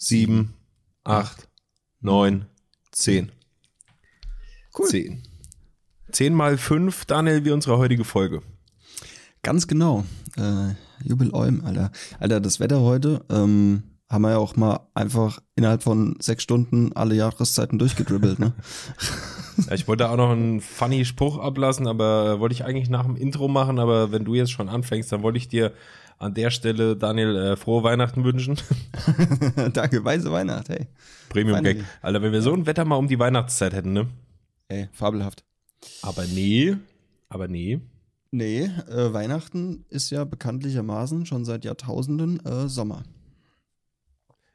sieben, acht, neun, zehn. Cool. Zehn. Zehn mal fünf, Daniel, wie unsere heutige Folge. Ganz genau. Äh, Jubiläum, Alter. Alter, das Wetter heute ähm, haben wir ja auch mal einfach innerhalb von sechs Stunden alle Jahreszeiten durchgedribbelt, ne? Ja, ich wollte auch noch einen funny Spruch ablassen, aber wollte ich eigentlich nach dem Intro machen, aber wenn du jetzt schon anfängst, dann wollte ich dir an der Stelle, Daniel, äh, frohe Weihnachten wünschen. Danke, weiße Weihnacht, hey. Premium Gag. Finally. Alter, wenn wir so ein Wetter mal um die Weihnachtszeit hätten, ne? Ey, fabelhaft. Aber nee, aber nee. Nee, äh, Weihnachten ist ja bekanntlichermaßen schon seit Jahrtausenden äh, Sommer.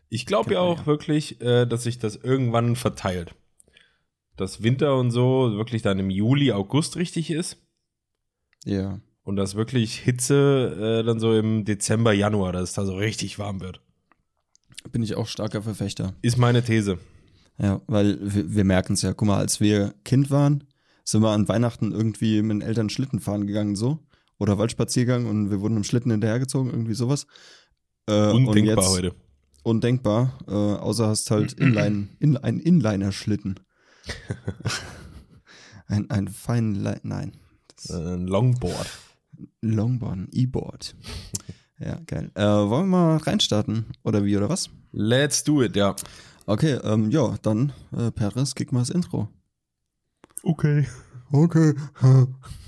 Ich glaube ja auch ja. wirklich, äh, dass sich das irgendwann verteilt. Dass Winter und so wirklich dann im Juli, August richtig ist. Ja. Und dass wirklich Hitze äh, dann so im Dezember, Januar, dass es da so richtig warm wird. Bin ich auch starker Verfechter. Ist meine These. Ja, weil wir, wir merken es ja. Guck mal, als wir Kind waren, sind wir an Weihnachten irgendwie mit den Eltern Schlitten fahren gegangen, so. Oder Waldspaziergang und wir wurden im Schlitten hinterhergezogen, irgendwie sowas. Äh, und Undenkbar jetzt- heute. Undenkbar, äh, außer hast halt Inline, in, ein Inliner-Schlitten. ein, ein feinen, nein, Ein Longboard. Longboard, ein E-Board. ja, geil. Äh, wollen wir mal reinstarten? Oder wie, oder was? Let's do it, ja. Okay, ähm, ja, dann, äh, Peres, kick mal das Intro. Okay. Okay.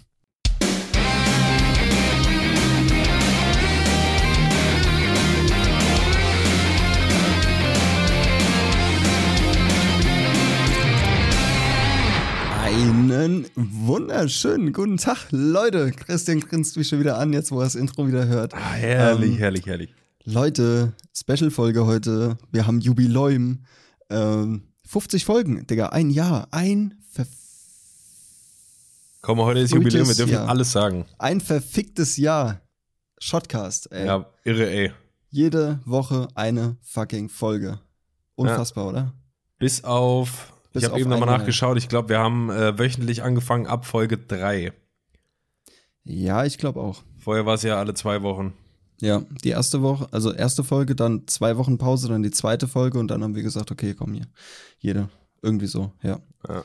Einen wunderschönen guten Tag, Leute. Christian grinst mich schon wieder an, jetzt wo er das Intro wieder hört. Ah, herrlich, Ähm, herrlich, herrlich. Leute, Special-Folge heute. Wir haben Jubiläum. Ähm, 50 Folgen, Digga, ein Jahr. Ein, ver Komm, heute ist Jubiläum, wir dürfen Jahr. alles sagen. ein verficktes Jahr. Shotcast, ey. Ja, irre, ey. Jede Woche eine fucking Folge. Unfassbar, oder? Bis auf, Bis ich habe eben nochmal nachgeschaut, ich glaube, wir haben äh, wöchentlich angefangen ab Folge 3. Ja, ich glaube auch. Vorher war es ja alle zwei Wochen. Ja, die erste Woche, also erste Folge, dann zwei Wochen Pause, dann die zweite Folge und dann haben wir gesagt, okay, komm hier. Jede. Irgendwie so, ja. Ja.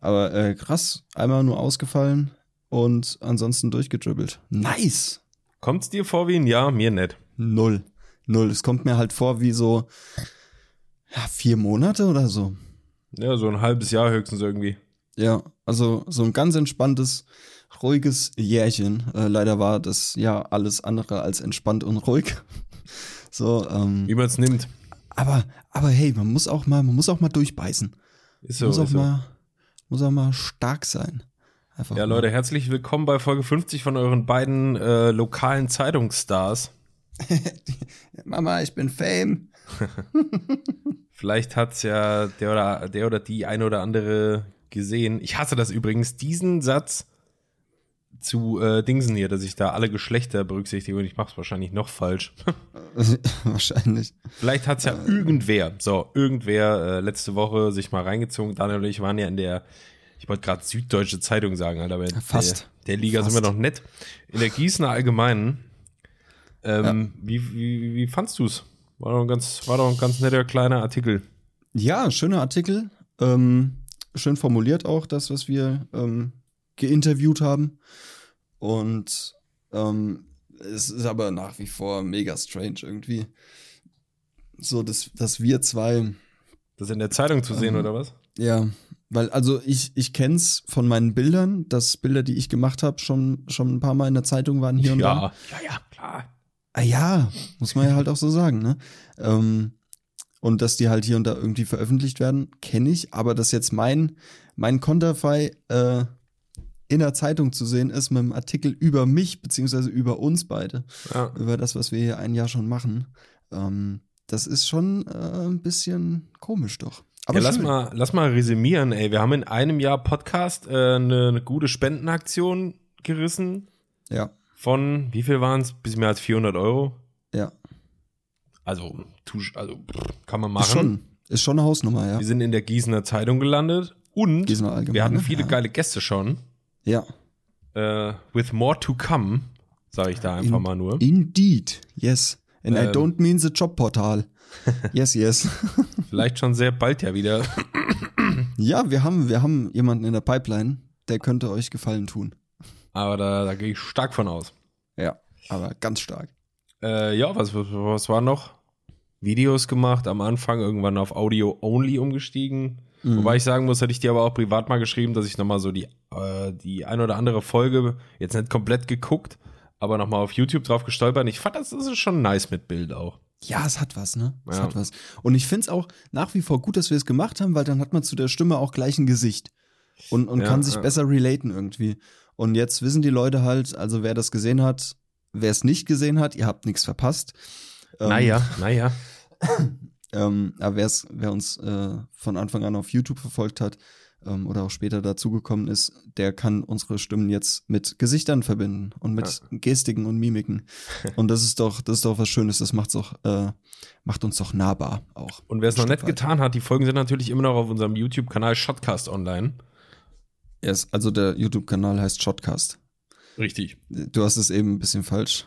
Aber äh, krass, einmal nur ausgefallen und ansonsten durchgedribbelt. Nice! Kommt's dir vor wie ein Jahr? Mir nicht. Null. Null. Es kommt mir halt vor wie so ja, vier Monate oder so. Ja, so ein halbes Jahr höchstens irgendwie. Ja, also so ein ganz entspanntes, ruhiges Jährchen. Äh, leider war das ja alles andere als entspannt und ruhig. so, ähm, Wie man es nimmt. aber, aber hey, man muss auch mal, man muss auch mal durchbeißen. Ist so, muss auch ist so. mal, muss auch mal stark sein. Einfach Ja, mal. Leute, herzlich willkommen bei Folge 50 von euren beiden äh, lokalen Zeitungsstars. Mama, ich bin Fame. Vielleicht hat's ja der oder, der oder die eine oder andere gesehen. Ich hasse das übrigens, diesen Satz zu äh, Dingsen hier, dass ich da alle Geschlechter berücksichtige und ich mach's wahrscheinlich noch falsch. Wahrscheinlich. Vielleicht hat's ja irgendwer, so, irgendwer äh, letzte Woche sich mal reingezogen. Daniel und ich waren ja in der, ich wollte gerade Süddeutsche Zeitung sagen, Alter, aber Fast. Der, der Liga Fast. sind wir noch nett. In der Gießener Allgemeinen. Ähm, wie, wie, wie fandst du's? War doch ein ganz, war doch ein ganz netter kleiner Artikel. Ja, schöner Artikel. Ähm, schön formuliert auch das, was wir ähm, geinterviewt haben. Und ähm, es ist aber nach wie vor mega strange irgendwie. So, dass, dass wir zwei, Das in der Zeitung zu sehen, Ähm, oder was? ja, weil also ich, ich kenn's von meinen Bildern, dass Bilder, die ich gemacht habe, schon, schon ein paar Mal in der Zeitung waren hier und da. Ja, ja, ja, klar. Ah ja, muss man ja halt auch so sagen, ne? Ähm, und dass die halt hier und da irgendwie veröffentlicht werden, kenne ich, aber dass jetzt mein, mein Konterfei äh, in der Zeitung zu sehen ist mit einem Artikel über mich, beziehungsweise über uns beide, Ja. über das, was wir hier ein Jahr schon machen, ähm, das ist schon äh, ein bisschen komisch doch. Aber ja, lass mal, lass mal resümieren, ey. Wir haben in einem Jahr Podcast äh, eine, eine gute Spendenaktion gerissen Ja, von, wie viel waren es? Bisschen mehr als 400 Euro. ja. Also, also kann man Ist machen. schon, ist schon eine Hausnummer, ja. Wir sind in der Gießener Zeitung gelandet und wir hatten viele ja. geile Gäste schon. Ja. Äh, with more to come, sage ich da einfach In- mal nur. Indeed, yes. And I Ähm. don't mean the Jobportal. Yes, yes. Vielleicht schon sehr bald ja wieder. Ja, wir haben, wir haben jemanden in der Pipeline, der könnte euch Gefallen tun. Aber da, da gehe ich stark von aus. Ja, aber ganz stark. Äh, ja, was, was, was war noch? Videos gemacht, am Anfang irgendwann auf Audio Only umgestiegen. Mhm. Wobei ich sagen muss, hätte ich dir aber auch privat mal geschrieben, dass ich nochmal so die, äh, die ein oder andere Folge jetzt nicht komplett geguckt, aber nochmal auf YouTube drauf gestolpert. Ich fand, das, das ist schon nice mit Bild auch. Ja, es hat was, ne? Es Ja. hat was. Und ich finde es auch nach wie vor gut, dass wir es gemacht haben, weil dann hat man zu der Stimme auch gleich ein Gesicht. Und, und Ja, kann sich ja. besser relaten irgendwie. Und jetzt wissen die Leute halt, also wer das gesehen hat, wer es nicht gesehen hat, ihr habt nichts verpasst. Ähm, naja, naja. Ähm, aber wer's, wer uns äh, von Anfang an auf YouTube verfolgt hat ähm, oder auch später dazugekommen ist, der kann unsere Stimmen jetzt mit Gesichtern verbinden und mit Gestiken und Mimiken. Und das ist doch, das ist doch was Schönes. Das macht's doch, äh, macht uns doch nahbar auch. Und wer es noch nicht getan hat, die Folgen sind natürlich immer noch auf unserem YouTube-Kanal Shotcast online. Yes, also der YouTube-Kanal heißt Shotcast. Richtig. Du hast es eben ein bisschen falsch.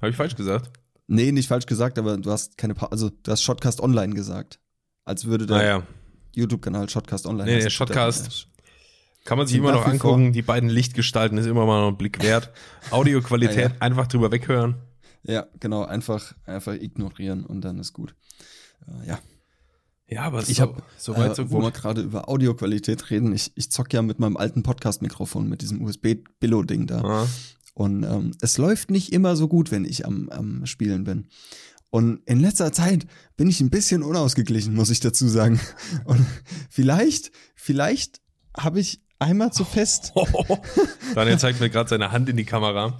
Habe ich falsch gesagt? Nee, nicht falsch gesagt, aber du hast keine pa also du hast Shotcast Online gesagt. Als würde der Naja, YouTube-Kanal Shotcast Online Nee, heißen. der Shotcast. kann man sich immer noch wie vor- angucken. Die beiden Lichtgestalten ist immer mal noch ein Blick wert. Audioqualität Ja, ja. einfach drüber weghören. Ja, genau, einfach, einfach ignorieren und dann ist gut. Äh, ja. Ja, aber Ich so, hab, so weit, äh, so Wo wir gut. gerade über Audioqualität reden, ich, ich zock ja mit meinem alten Podcast-Mikrofon, mit diesem USB-Billo-Ding da. Ja. Und ähm, es läuft nicht immer so gut, wenn ich am, am Spielen bin. Und in letzter Zeit bin ich ein bisschen unausgeglichen, muss ich dazu sagen. Und vielleicht, vielleicht habe ich einmal zu fest, Daniel zeigt mir gerade seine Hand in die Kamera.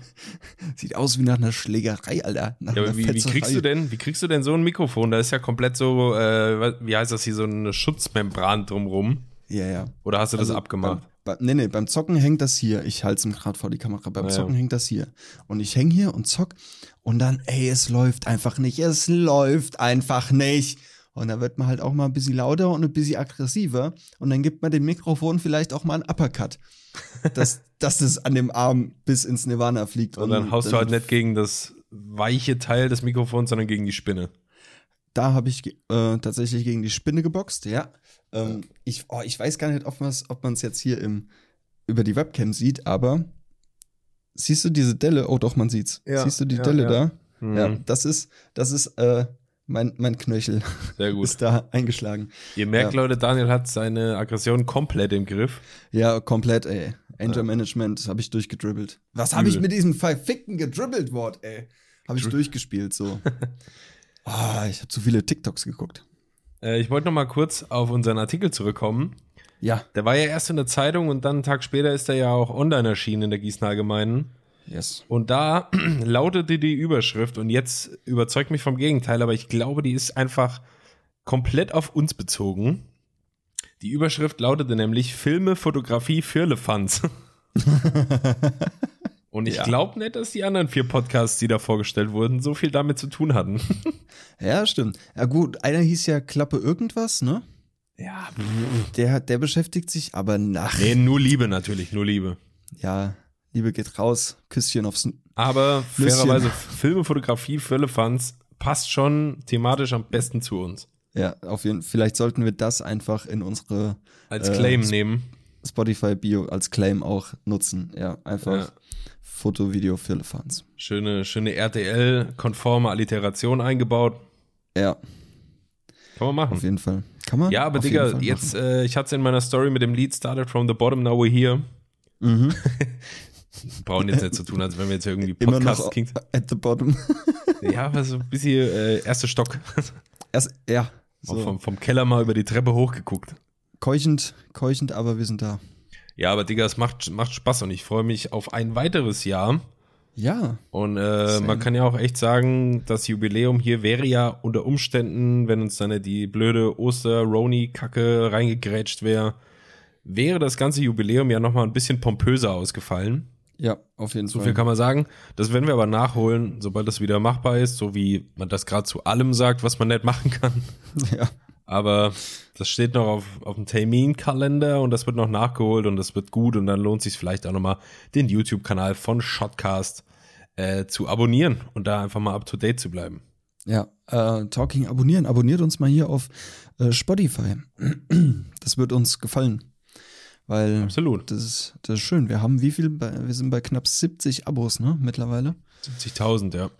sieht aus wie nach einer Schlägerei, Alter. Nach Ja, aber wie, wie kriegst du denn, wie kriegst du denn so ein Mikrofon? Da ist ja komplett so, äh, wie heißt das hier, so eine Schutzmembran drumrum. Ja, ja. Oder hast du das Also abgemacht? Beim, bei, nee, nee, beim Zocken hängt das hier. Ich halte es gerade vor die Kamera. Beim ja. Zocken hängt das hier. Und ich hänge hier und zock. Und dann, ey, es läuft einfach nicht. Es läuft einfach nicht. Und da wird man halt auch mal ein bisschen lauter und ein bisschen aggressiver. Und dann gibt man dem Mikrofon vielleicht auch mal einen Uppercut. Dass, dass es an dem Arm bis ins Nirvana fliegt. Und dann haust du halt nicht gegen das weiche Teil des Mikrofons, sondern gegen die Spinne. Da habe ich äh, tatsächlich gegen die Spinne geboxt, ja. Ähm, ich, oh, ich weiß gar nicht, ob man es jetzt hier im, über die Webcam sieht, aber siehst du diese Delle? Oh doch, man sieht's. Ja, siehst du die ja, Delle ja. da? Mhm. Ja, das ist, das ist äh, mein, mein Knöchel Sehr gut. ist da eingeschlagen. Ihr merkt, Ja. Leute, Daniel hat seine Aggression komplett im Griff. Ja, komplett, ey. Angel Management habe ich durchgedribbelt. Was habe ich mit diesem verfickten gedribbelt Wort, ey? Habe ich Dri- durchgespielt so. Ah, ich habe zu viele TikToks geguckt. Äh, ich wollte noch mal kurz auf unseren Artikel zurückkommen. Ja. Der war ja erst in der Zeitung und dann einen Tag später ist er ja auch online erschienen in der Gießener Allgemeinen. Yes. Und da lautete die Überschrift, und jetzt überzeugt mich vom Gegenteil, aber ich glaube, die ist einfach komplett auf uns bezogen. Die Überschrift lautete nämlich Filme, Fotografie für Lefanz. Und ich Ja. glaube nicht, dass die anderen vier Podcasts, die da vorgestellt wurden, so viel damit zu tun hatten. Ja, stimmt. Ja gut, einer hieß ja Klappe irgendwas, ne? Ja. Der, der beschäftigt sich aber nach. Nee, nur Liebe natürlich, nur Liebe. Ja, Liebe geht raus, Küsschen aufs. Aber Flüsschen. fairerweise, Filme, Fotografie für Lefanz passt schon thematisch am besten zu uns. Ja, auf jeden Fall. Vielleicht sollten wir das einfach in unsere Als Äh, Claim Sp- nehmen. Spotify-Bio als Claim auch nutzen. Ja, einfach Ja. Foto, Video für Elefants. Schöne, schöne RTL-konforme Alliteration eingebaut. Ja, Kann man machen. auf jeden Fall. Kann man? Ja, aber auf Digga, jetzt, äh, ich hatte es in meiner Story mit dem Lied Started from the Bottom, now we're here. Mhm. Brauchen jetzt nicht zu tun, als wenn wir jetzt irgendwie Immer Podcast noch King. at the bottom. Ja, aber so ein bisschen äh, erster Stock. Erst, ja, so. vom, vom Keller mal über die Treppe hochgeguckt. keuchend, keuchend, aber wir sind da. Ja, aber Digga, es macht, macht Spaß und ich freue mich auf ein weiteres Jahr. Ja, Und äh, man kann ja auch echt sagen, das Jubiläum hier wäre ja unter Umständen, wenn uns dann die blöde Oster-Roni-Kacke reingegrätscht wäre, wäre das ganze Jubiläum ja nochmal ein bisschen pompöser ausgefallen. Ja, auf jeden So Fall. viel kann man sagen. Das werden wir aber nachholen, sobald das wieder machbar ist, so wie man das gerade zu allem sagt, was man nicht machen kann. ja. Aber das steht noch auf, auf dem Terminkalender und das wird noch nachgeholt und das wird gut und dann lohnt sich vielleicht auch nochmal den YouTube-Kanal von Shotcast äh, zu abonnieren und da einfach mal up to date zu bleiben. Ja, äh, Talking abonnieren. Abonniert uns mal hier auf äh, Spotify. Das wird uns gefallen. Weil Absolut. das ist, das ist schön. Wir haben wie viel? Bei, wir sind bei knapp 70 Abos, ne? Mittlerweile. 70.000, ja.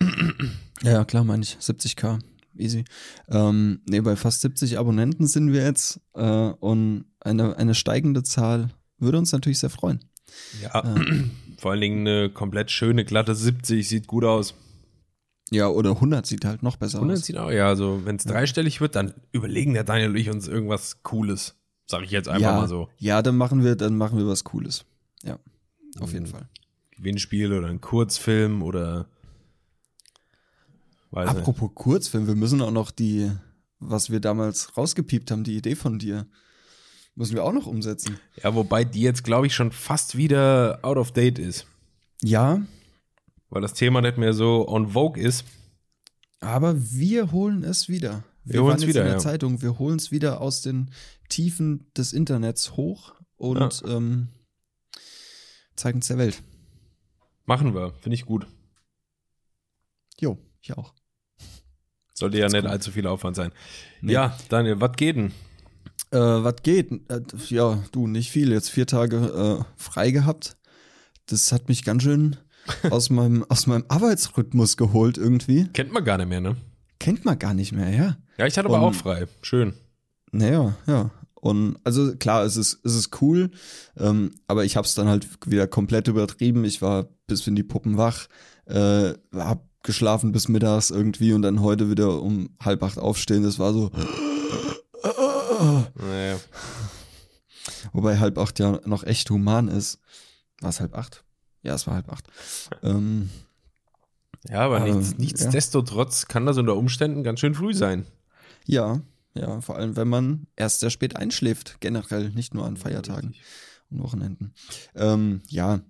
Ja, klar, meine ich. 70k. Easy. Ähm, nee, bei fast 70 Abonnenten sind wir jetzt. Äh, und eine, eine steigende Zahl würde uns natürlich sehr freuen. Ja, vor allen Dingen eine komplett schöne, glatte 70, sieht gut aus. Ja, oder 100 sieht halt noch besser 100 aus. sieht auch, ja, also wenn es dreistellig wird, dann überlegen der Daniel und ich uns irgendwas Cooles. Sag ich jetzt einfach ja, mal so. Ja, dann machen wir, dann machen wir was Cooles. Ja, auf jeden Mhm. Fall. Gewinnspiel oder ein Kurzfilm oder weiß nicht. Apropos Kurzfilm, wir müssen auch noch die, was wir damals rausgepiept haben, die Idee von dir, müssen wir auch noch umsetzen. Ja, wobei die jetzt, glaube ich, schon fast wieder out of date ist. Ja, Weil das Thema nicht mehr so on vogue ist. aber wir holen es wieder. Wir waren jetzt wieder, in der ja. Zeitung, wir holen es wieder aus den Tiefen des Internets hoch und ähm, zeigen es der Welt. Machen wir, finde ich gut. Jo, ich auch. Sollte ja nicht allzu viel Aufwand sein. Ja, Daniel, was geht denn? Äh, was geht? Äh, ja, du, nicht viel. Jetzt vier Tage äh, frei gehabt. Das hat mich ganz schön aus meinem, aus meinem Arbeitsrhythmus geholt irgendwie. Kennt man gar nicht mehr, ne? Kennt man gar nicht mehr, ja. Ja, ich hatte aber Und- auch frei. Schön. Naja, ja. Und also klar, es ist, es ist cool, ähm, aber ich hab's dann halt wieder komplett übertrieben. Ich war bis in die Puppen wach, äh, hab geschlafen bis mittags irgendwie und dann heute wieder um halb acht aufstehen. Das war so. Naja. Wobei halb acht ja noch echt human ist. War es halb acht? Ja, es war halb acht. ähm, Ja, aber Ähm, nichts, ja. nichtsdestotrotz kann das unter Umständen ganz schön früh sein. Ja, ja, vor allem wenn man erst sehr spät einschläft, generell, nicht nur an Feiertagen Richtig. und Wochenenden. Ähm, ja,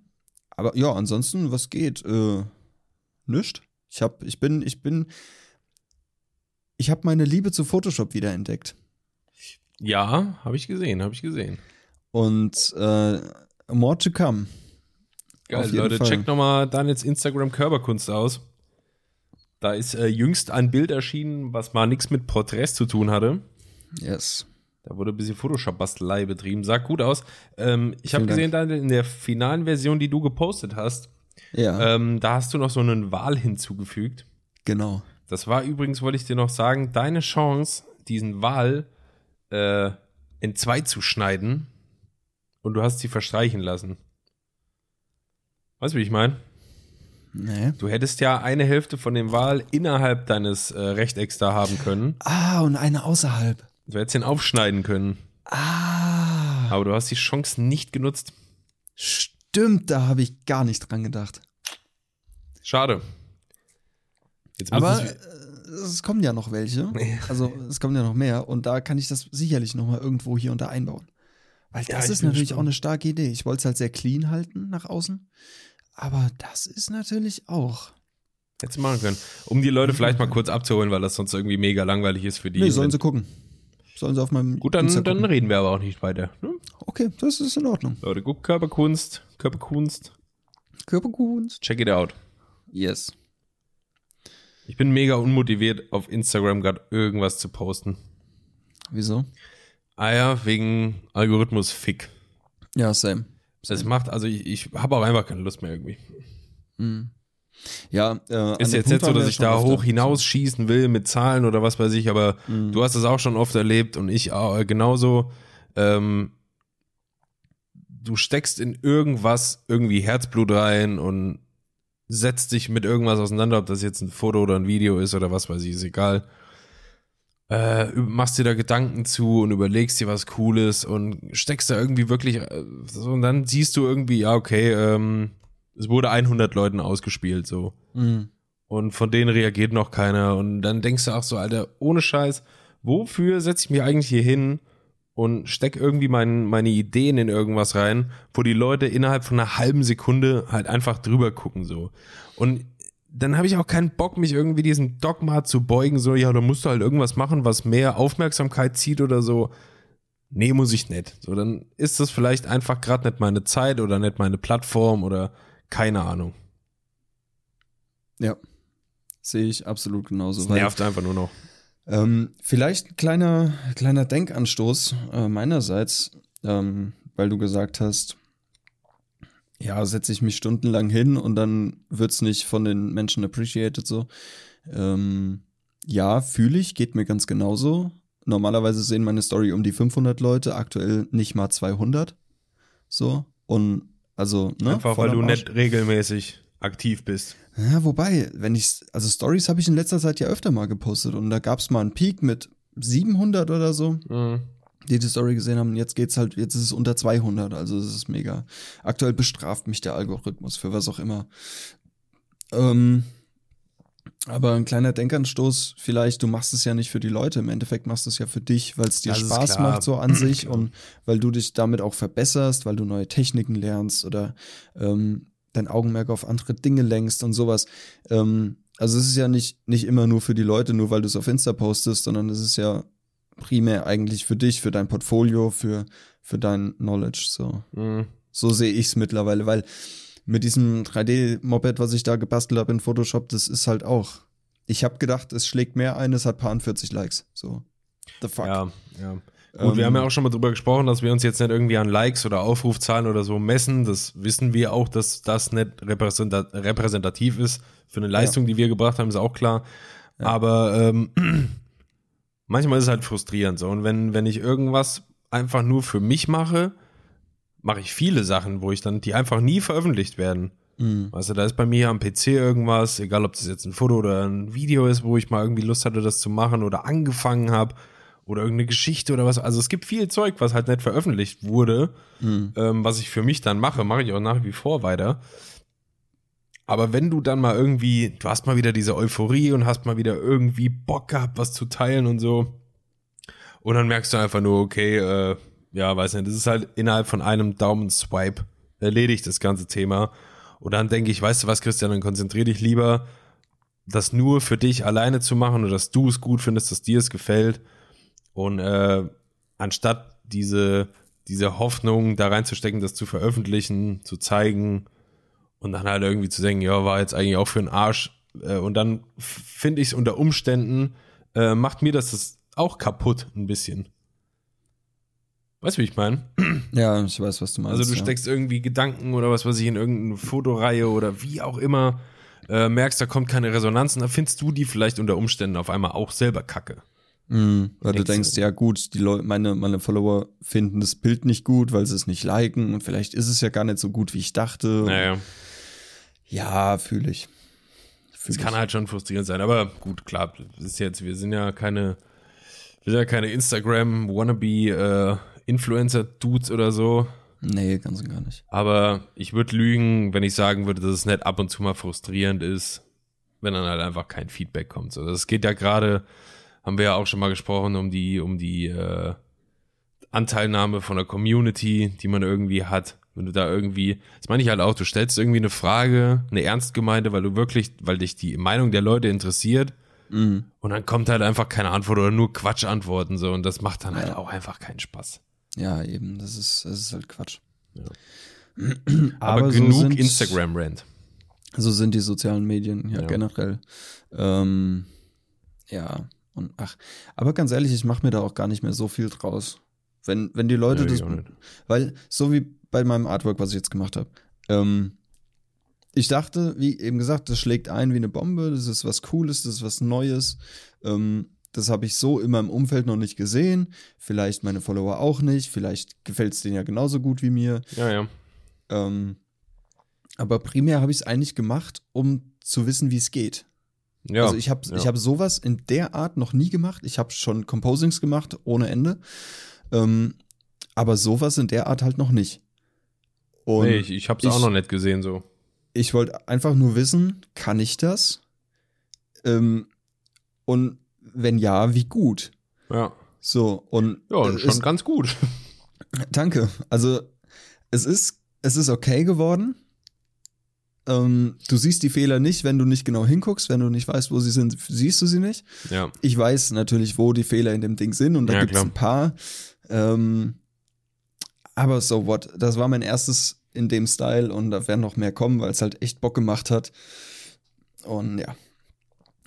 aber ja, ansonsten, was geht? Äh, nischt. Ich hab, ich bin, ich bin, ich habe meine Liebe zu Photoshop wiederentdeckt. Ja, habe ich gesehen, habe ich gesehen. Und äh, more to come. Geil, Leute, Fall. checkt nochmal Daniels Instagram Körperkunst aus. Da ist äh, jüngst ein Bild erschienen, was mal nichts mit Porträts zu tun hatte. Yes. Da wurde ein bisschen Photoshop-Bastelei betrieben. Sah gut aus. Ähm, ich habe gesehen, Daniel, in der finalen Version, die du gepostet hast, Ja, ähm, da hast du noch so einen Wal hinzugefügt. genau. Das war übrigens, wollte ich dir noch sagen, deine Chance, diesen Wal äh, in zwei zu schneiden und du hast sie verstreichen lassen. Weißt du, wie ich meine? Nee. Du hättest ja eine Hälfte von dem Wal innerhalb deines äh, Rechtecks da haben können. Ah, und eine außerhalb. Du hättest ihn aufschneiden können. Ah. Aber du hast die Chance nicht genutzt. Stimmt, da habe ich gar nicht dran gedacht. Schade. Jetzt Aber äh, es kommen ja noch welche. Also es kommen ja noch mehr. Und da kann ich das sicherlich noch mal irgendwo hier und da einbauen. Weil Ja, das ich ist natürlich gespannt. auch eine starke Idee. Ich wollte es halt sehr clean halten nach außen. Aber das ist natürlich auch. Du machen können. Um die Leute vielleicht mal kurz abzuholen, weil das sonst irgendwie mega langweilig ist für die. Nee, sollen sie gucken. Sollen sie auf meinem Gut, dann, Insta dann gucken. reden wir aber auch nicht weiter. Ne? Okay, das ist in Ordnung. Leute, guckt Körperkunst, Körperkunst, Körperkunst. check it out. Yes. Ich bin mega unmotiviert, auf Instagram gerade irgendwas zu posten. Wieso? Ah ja, wegen Algorithmus-Fick. Ja, same. Das macht, also ich, ich habe auch einfach keine Lust mehr irgendwie. Mhm. Ja, äh, Ist jetzt Punkt nicht so, dass ich da hoch hinausschießen will mit Zahlen oder was weiß ich, aber Mhm. du hast es auch schon oft erlebt und ich auch, äh, genauso. Ähm, du steckst in irgendwas irgendwie Herzblut rein und setzt dich mit irgendwas auseinander, ob das jetzt ein Foto oder ein Video ist oder was weiß ich, ist egal. Äh, machst dir da Gedanken zu und überlegst dir was Cooles und steckst da irgendwie wirklich äh, so und dann siehst du irgendwie, ja, okay, ähm, es wurde 100 Leuten ausgespielt, so. Mhm. Und von denen reagiert noch keiner. Und dann denkst du auch so, Alter, ohne Scheiß, wofür setze ich mich eigentlich hier hin und steck irgendwie mein, meine Ideen in irgendwas rein, wo die Leute innerhalb von einer halben Sekunde halt einfach drüber gucken, so. Und dann habe ich auch keinen Bock, mich irgendwie diesem Dogma zu beugen, so, ja, da musst du halt irgendwas machen, was mehr Aufmerksamkeit zieht oder so. Nee, muss ich nicht. So, dann ist das vielleicht einfach gerade nicht meine Zeit oder nicht meine Plattform oder keine Ahnung. Ja. Sehe ich absolut genauso. Das nervt einfach nur noch. Ähm, vielleicht ein kleiner, kleiner Denkanstoß äh, meinerseits, ähm, weil du gesagt hast, ja, setze ich mich stundenlang hin und dann wird's nicht von den Menschen appreciated so. Ähm, ja, fühle ich, geht mir ganz genauso. Normalerweise sehen meine Story um die 500 Leute, aktuell nicht mal 200. So. Und also, ne? Einfach weil du nicht regelmäßig aktiv bist. Ja, wobei, wenn ich, also Stories habe ich in letzter Zeit ja öfter mal gepostet und da gab's mal einen Peak mit 700 oder so, mhm. Die die Story gesehen haben. Jetzt geht's halt, jetzt ist es unter 200, also es ist mega. Aktuell bestraft mich der Algorithmus für was auch immer. Ähm, aber ein kleiner Denkanstoß, vielleicht, du machst es ja nicht für die Leute, im Endeffekt machst du es ja für dich, weil es dir das Spaß macht so an sich und weil du dich damit auch verbesserst, weil du neue Techniken lernst oder ähm, dein Augenmerk auf andere Dinge lenkst und sowas. Ähm, also es ist ja nicht, nicht immer nur für die Leute, nur weil du es auf Insta postest, sondern es ist ja primär eigentlich für dich, für dein Portfolio, für, für dein Knowledge. So, mhm. so sehe ich es mittlerweile, weil mit diesem 3D-Moped, was ich da gebastelt habe in Photoshop, das ist halt auch. Ich habe gedacht, es schlägt mehr ein, es hat paar 40 Likes. So. The fuck. Ja, ja. Gut, ähm, wir haben ja auch schon mal drüber gesprochen, dass wir uns jetzt nicht irgendwie an Likes oder Aufrufzahlen oder so messen. Das wissen wir auch, dass das nicht repräsentativ ist für eine Leistung, ja. die wir gebracht haben, ist auch klar. Ja. Aber ähm, manchmal ist es halt frustrierend so. Und wenn, wenn ich irgendwas einfach nur für mich mache, mache ich viele Sachen, wo ich dann, die einfach nie veröffentlicht werden. Mhm. Weißt du, da ist bei mir am PC irgendwas, egal ob das jetzt ein Foto oder ein Video ist, wo ich mal irgendwie Lust hatte, das zu machen oder angefangen habe oder irgendeine Geschichte oder was. Also es gibt viel Zeug, was halt nicht veröffentlicht wurde, mhm. ähm, was ich für mich dann mache, mache ich auch nach wie vor weiter. Aber wenn du dann mal irgendwie, du hast mal wieder diese Euphorie und hast mal wieder irgendwie Bock gehabt, was zu teilen und so. Und dann merkst du einfach nur, okay, äh, ja, weiß nicht, das ist halt innerhalb von einem Daumenswipe erledigt, das ganze Thema. Und dann denke ich, weißt du was, Christian, dann konzentrier dich lieber, das nur für dich alleine zu machen oder dass du es gut findest, dass dir es gefällt und äh, anstatt diese, diese Hoffnung da reinzustecken, das zu veröffentlichen, zu zeigen und dann halt irgendwie zu denken, ja, war jetzt eigentlich auch für einen Arsch. Äh, und dann finde ich es unter Umständen, äh, macht mir das, das auch kaputt ein bisschen. Weißt du, wie ich meine? Ja, ich weiß, was du meinst. Also du steckst ja. irgendwie Gedanken oder was weiß ich in irgendeine Fotoreihe oder wie auch immer, äh, merkst, da kommt keine Resonanz und dann findest du die vielleicht unter Umständen auf einmal auch selber kacke. Mhm, weil du denkst, ja gut, die Leute, meine, meine Follower finden das Bild nicht gut, weil sie es nicht liken und vielleicht ist es ja gar nicht so gut, wie ich dachte. Naja. Ja, fühle ich. Das kann halt schon frustrierend sein, aber gut, klar, ist jetzt, wir sind ja keine, wir sind ja keine Instagram-Wannabe äh, oder so. Nee, ganz und gar nicht. Aber ich würde lügen, wenn ich sagen würde, dass es nicht ab und zu mal frustrierend ist, wenn dann halt einfach kein Feedback kommt. So, das geht ja gerade haben wir ja auch schon mal gesprochen, um die, um die äh, Anteilnahme von der Community, die man irgendwie hat. Wenn du da irgendwie, das meine ich halt auch, du stellst irgendwie eine Frage, eine ernst gemeinte, weil du wirklich, weil dich die Meinung der Leute interessiert. Mhm. Und dann kommt halt einfach keine Antwort oder nur Quatschantworten so und das macht dann halt auch einfach keinen Spaß. Ja, eben, das ist, das ist halt Quatsch. Ja. Aber, Aber, genug so Instagram-Rant. So sind die sozialen Medien ja, ja. generell. Ähm, ja, und ach, aber ganz ehrlich, ich mache mir da auch gar nicht mehr so viel draus. Wenn, wenn die Leute ja, das. Weil, so wie bei meinem Artwork, was ich jetzt gemacht habe, ähm, ich dachte, wie eben gesagt, das schlägt ein wie eine Bombe, das ist was Cooles, das ist was Neues. Ähm, das habe ich so in meinem Umfeld noch nicht gesehen. Vielleicht meine Follower auch nicht. Vielleicht gefällt es denen ja genauso gut wie mir. Ja, ja. Ähm, aber primär habe ich es eigentlich gemacht, um zu wissen, wie es geht. Ja, also ich habe ja. ich hab sowas in der Art noch nie gemacht. Ich habe schon Composings gemacht ohne Ende. Ähm, aber sowas in der Art halt noch nicht. Und nee, ich, ich habe es auch noch nicht gesehen so. Ich wollte einfach nur wissen, kann ich das? Ähm, und wenn ja, wie gut? Ja. So, und. Ja, schon ist, ganz gut. Danke. Also, es ist, es ist okay geworden. Ähm, du siehst die Fehler nicht, wenn du nicht genau hinguckst, wenn du nicht weißt, wo sie sind, siehst du sie nicht. Ja. Ich weiß natürlich, wo die Fehler in dem Ding sind und da ja, gibt es ein paar. Ähm, aber so what, das war mein erstes in dem Style und da werden noch mehr kommen, weil es halt echt Bock gemacht hat. Und ja.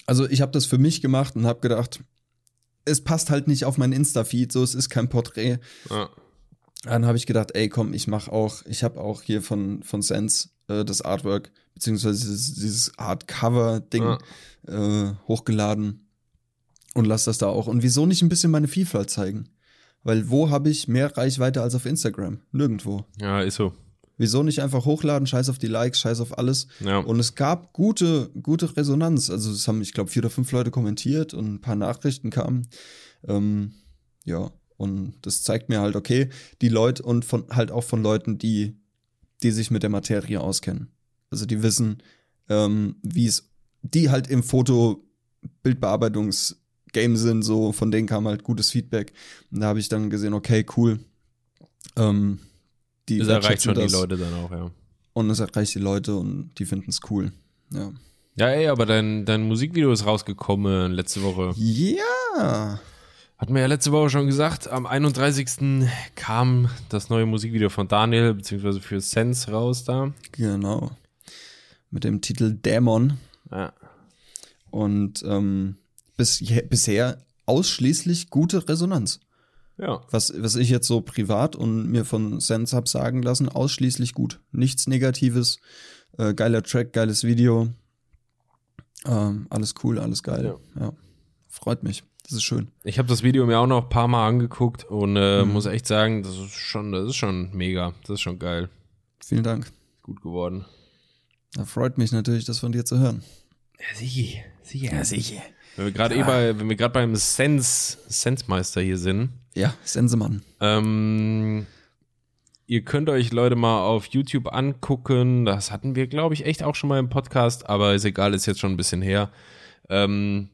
Also ich habe das für mich gemacht und habe gedacht, es passt halt nicht auf mein Insta-Feed, so es ist kein Porträt. Ja. Dann habe ich gedacht, ey, komm, ich mache auch, ich habe auch hier von, von Sense äh, das Artwork, beziehungsweise dieses, dieses Art-Cover-Ding Ja. äh, hochgeladen und lass das da auch. Und wieso nicht ein bisschen meine Vielfalt zeigen? Weil wo habe ich mehr Reichweite als auf Instagram? Nirgendwo. ja, ist so. Wieso nicht einfach hochladen, scheiß auf die Likes, scheiß auf alles. Ja. Und es gab gute, gute Resonanz. Also es haben, ich glaube, vier oder fünf Leute kommentiert und ein paar Nachrichten kamen. Ähm, ja, und das zeigt mir halt, okay, die Leute und von halt auch von Leuten, die, die sich mit der Materie auskennen. Also die wissen, ähm, wie es, die halt im Foto-Bildbearbeitungs-Game sind, so von denen kam halt gutes Feedback. Und da habe ich dann gesehen, okay, cool. Ähm, die Das erreicht schon die das. Leute dann auch, ja. Und es erreicht die Leute und die finden es cool. Ja. Ja, ey, aber dein, dein Musikvideo ist rausgekommen letzte Woche. Ja. Hatten wir ja letzte Woche schon gesagt, am 31. kam das neue Musikvideo von Daniel, beziehungsweise für Sense raus da. Genau. Mit dem Titel Dämon. Ja. Und ähm, bis, bisher ausschließlich gute Resonanz. Ja. Was, was ich jetzt so privat und mir von Sense hab sagen lassen, ausschließlich gut. Nichts Negatives. Äh, geiler Track, geiles Video. Ähm, alles cool, alles geil. Ja. Freut mich. Das ist schön. Ich habe das Video mir auch noch ein paar Mal angeguckt und äh, muss echt sagen, das ist schon, das ist schon mega. Das ist schon geil. Vielen Dank. Gut geworden. Da freut mich natürlich, das von dir zu hören. Ja, sicher. Sicher. sicher. Wenn wir gerade eh bei, wenn wir gerade beim Sense, Sense-Meister hier sind, Ja, Sensemann. Ähm, ihr könnt euch Leute mal auf YouTube angucken. Das hatten wir, glaube ich, echt auch schon mal im Podcast, aber ist egal, ist jetzt schon ein bisschen her. Ähm,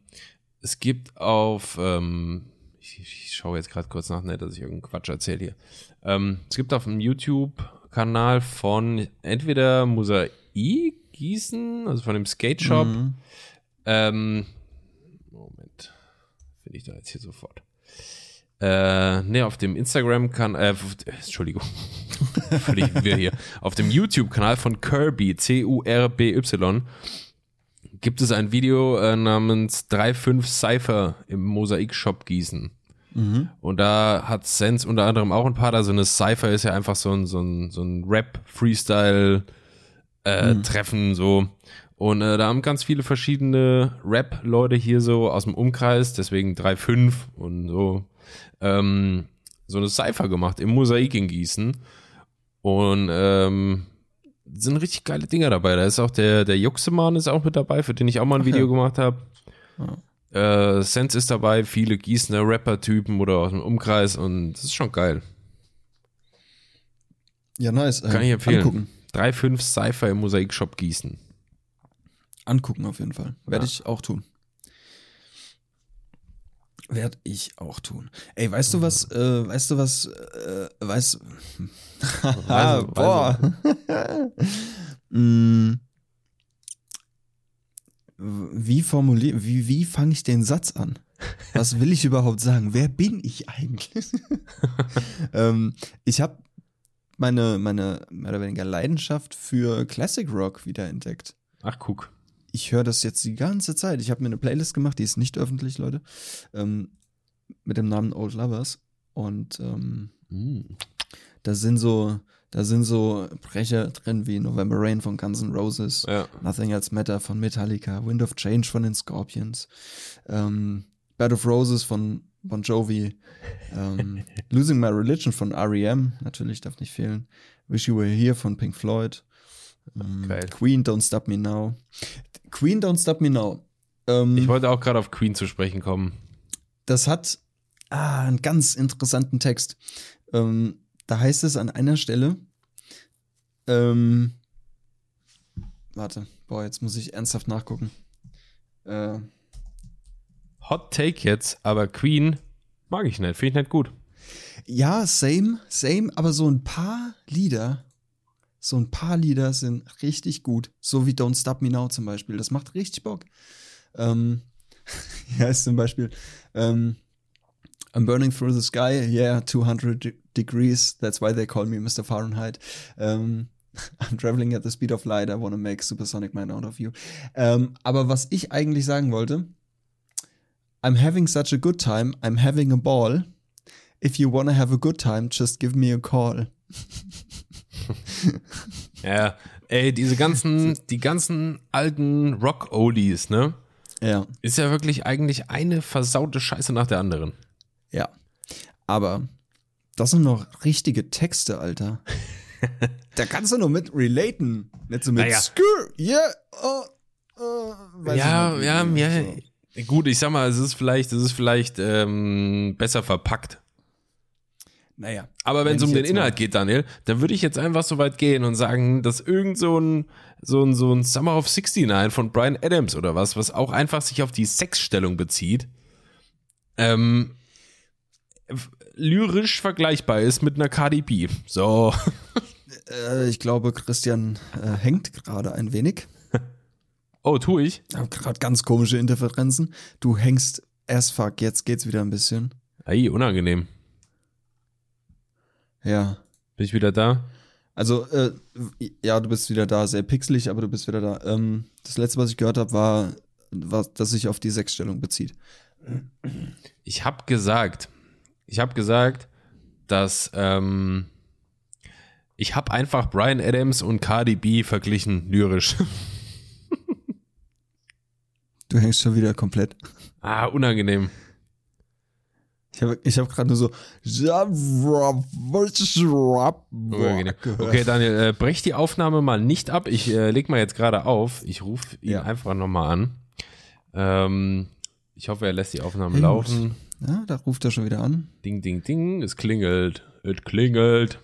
es gibt auf, ähm, ich, ich schaue jetzt gerade kurz nach, nicht, dass ich irgendeinen Quatsch erzähle hier. Ähm, es gibt auf dem YouTube-Kanal von entweder Mosaik Gießen, also von dem Skate Shop. Mhm. Finde ich da jetzt hier sofort. Äh, ne, auf dem Instagram kann, äh, Entschuldigung, völlig wirr hier. Auf dem YouTube-Kanal von Kirby, C-U-R-B-Y, gibt es ein Video äh, namens 3.5 Cypher im Mosaik-Shop Gießen. Mhm. Und da hat Sense unter anderem auch ein paar, da so eine Cypher ist ja einfach so ein, so ein, so ein Rap-Freestyle-Treffen, so. Und äh, da haben ganz viele verschiedene Rap-Leute hier so aus dem Umkreis, deswegen 3.5 und so, ähm, so eine Cypher gemacht im Mosaik in Gießen. Und ähm, sind richtig geile Dinger dabei. Da ist auch der, der Juxemann ist auch mit dabei, für den ich auch mal ein Video ja. gemacht habe. Äh, Sense ist dabei, viele Gießener Rapper-Typen oder aus dem Umkreis und das ist schon geil. Ja, nice. Kann ich empfehlen. Angucken. 3.5 Cypher im Mosaik-Shop Gießen. Angucken auf jeden Fall. Werde Ja. ich auch tun. Werde ich auch tun. Ey, weißt du was, äh, weißt du was, äh, weißt Weise, boah. Mm. wie formuliere, wie, wie fange ich den Satz an? Was will ich überhaupt sagen? Wer bin ich eigentlich? ähm, ich habe meine, meine mehr oder weniger Leidenschaft für Classic Rock wiederentdeckt Ach, guck. Ich höre das jetzt die ganze Zeit. Ich habe mir eine Playlist gemacht, die ist nicht öffentlich, Leute, ähm, mit dem Namen Old Lovers. Und ähm, Mm. da sind so, da sind so Brecher drin wie November Rain von Guns N' Roses, Ja. Nothing Else Matter von Metallica, Wind of Change von den Scorpions, ähm, Bed of Roses von Bon Jovi, ähm, Losing My Religion von R.E.M., natürlich darf nicht fehlen, Wish You Were Here von Pink Floyd, ähm, Geil. Queen Don't Stop Me Now. Queen Don't Stop Me Now. Ähm, Ich wollte auch gerade auf Queen zu sprechen kommen. das hat ah, einen ganz interessanten Text. Ähm, da heißt es an einer Stelle, ähm, warte, boah, jetzt muss ich ernsthaft nachgucken. Äh, Hot Take jetzt, aber Queen mag ich nicht, finde ich nicht gut. ja, same, same, aber so ein paar Lieder, so ein paar Lieder sind richtig gut. So wie Don't Stop Me Now zum Beispiel. Das macht richtig Bock. Ähm, ja, ist zum Beispiel ähm, I'm burning through the sky, yeah, 200 de- degrees, that's why they call me Mr. Fahrenheit. Ähm, I'm traveling at the speed of light, I wanna make supersonic man out of you. Ähm, aber was ich eigentlich sagen wollte, I'm having such a good time, I'm having a ball. If you wanna have a good time, just give me a call. Ja, ey, diese ganzen, die ganzen alten Rock-Oldies, ne? Ja. Ist ja wirklich eigentlich eine versaute Scheiße nach der anderen. Ja. Aber das sind noch richtige Texte, Alter. da kannst du nur mit relaten. Nicht so mit Naja. Skr, yeah, oh, oh, ja, ich nicht, ja, ja. so. Gut, ich sag mal, es ist vielleicht, es ist vielleicht ähm, besser verpackt. Naja. Aber wenn es um den Inhalt geht, Daniel, dann würde ich jetzt einfach so weit gehen und sagen, dass irgend so ein, so ein, so ein Summer of 69 von Brian Adams oder was, was auch einfach sich auf die Sexstellung bezieht, ähm, lyrisch vergleichbar ist mit einer B. So. Äh, ich glaube, Christian äh, hängt gerade ein wenig. Oh, tu ich? Ich habe gerade ganz komische Interferenzen. Du hängst as fuck. Jetzt geht's wieder ein bisschen. Ei, unangenehm. Ja. Bin ich wieder da? Also, äh, ja, du bist wieder da, sehr pixelig, aber du bist wieder da. Ähm, das letzte, was ich gehört habe, war, war, dass sich auf die Sechsstellung bezieht. Ich habe gesagt, ich habe gesagt, dass ähm, ich habe einfach Brian Adams und Cardi B verglichen lyrisch. Du hängst schon wieder komplett. ah, unangenehm. Ich habe ich hab gerade nur so. Okay, Daniel, äh, brech die Aufnahme mal nicht ab. Ich äh, leg mal jetzt gerade auf. Ich rufe ihn Ja. einfach nochmal an. Ähm, ich hoffe, er lässt die Aufnahme Helmut. laufen. Ja, da ruft er schon wieder an. Ding, ding, ding. Es klingelt. Es klingelt.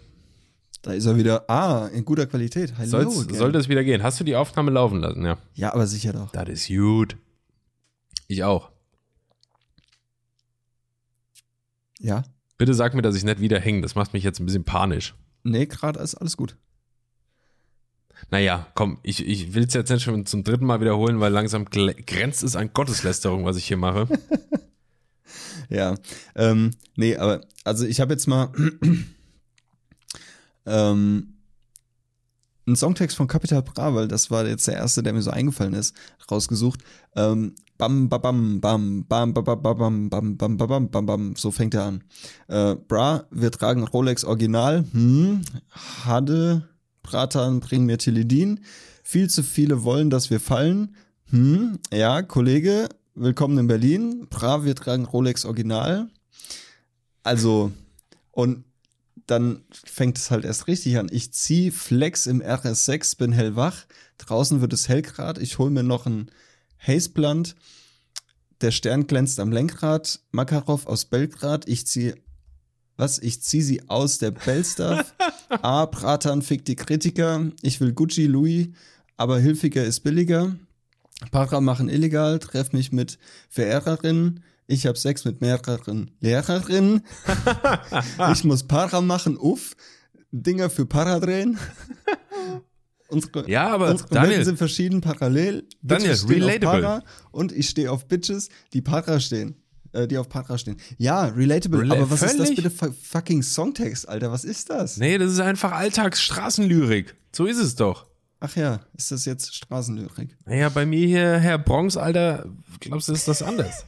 Da ist er wieder. Ah, in guter Qualität. Hallo. Soll's, again. soll das wieder gehen? Hast du die Aufnahme laufen lassen? Ja. ja, aber sicher doch. Das ist gut. Ich auch. Ja. Bitte sag mir, dass ich nicht wieder hänge. Das macht mich jetzt ein bisschen panisch. Nee, gerade ist alles gut. Naja, komm, ich, ich will es jetzt nicht schon zum dritten Mal wiederholen, weil langsam grenzt es an Gotteslästerung, was ich hier mache. Ja. Ähm, nee, aber also ich habe jetzt mal ähm, einen Songtext von Capital Bra, weil das war jetzt der erste, der mir so eingefallen ist, rausgesucht. Ähm, bam, ba, bam, bam, bam, ba, ba, ba, bam, bam, bam, ba, bam, bam, bam, so fängt er an. Äh, Bra, wir tragen Rolex Original. Hm, Hade, Bratan, bring mir Teledin. Viel zu viele wollen, dass wir fallen. Hm, ja, Kollege, willkommen in Berlin. Bra, wir tragen Rolex Original. Also, und dann fängt es halt erst richtig an. Ich zieh Flex im RS6, bin hellwach. Draußen wird es hell grad. Ich hol mir noch ein Hazeblunt. Der Stern glänzt am Lenkrad. Makarov aus Belgrad. Ich zieh was? Ich zieh sie aus der Bellstuff. A. Bratan fickt die Kritiker. Ich will Gucci, Louis, aber hilfiger ist billiger. Para machen illegal. Treff mich mit Verehrerinnen. Ich hab Sex mit mehreren Lehrerinnen. ich muss Para machen. Uff. Dinger für Para drehen. Unsere, Ja, aber unsere Daniel- sind verschieden, parallel. Daniel, Bitches stehen auf relatable. Para und ich stehe auf Bitches, die Para stehen. Äh, die auf Para stehen. Ja, relatable. Rela- aber was ist das völlig- bitte für fucking Songtext, Alter? Was ist das? Nee, das ist einfach Alltagsstraßenlyrik. So ist es doch. Ach ja, ist das jetzt Straßenlyrik? Naja, bei mir hier, Herr Bronx, Alter, glaubst du, ist das anders?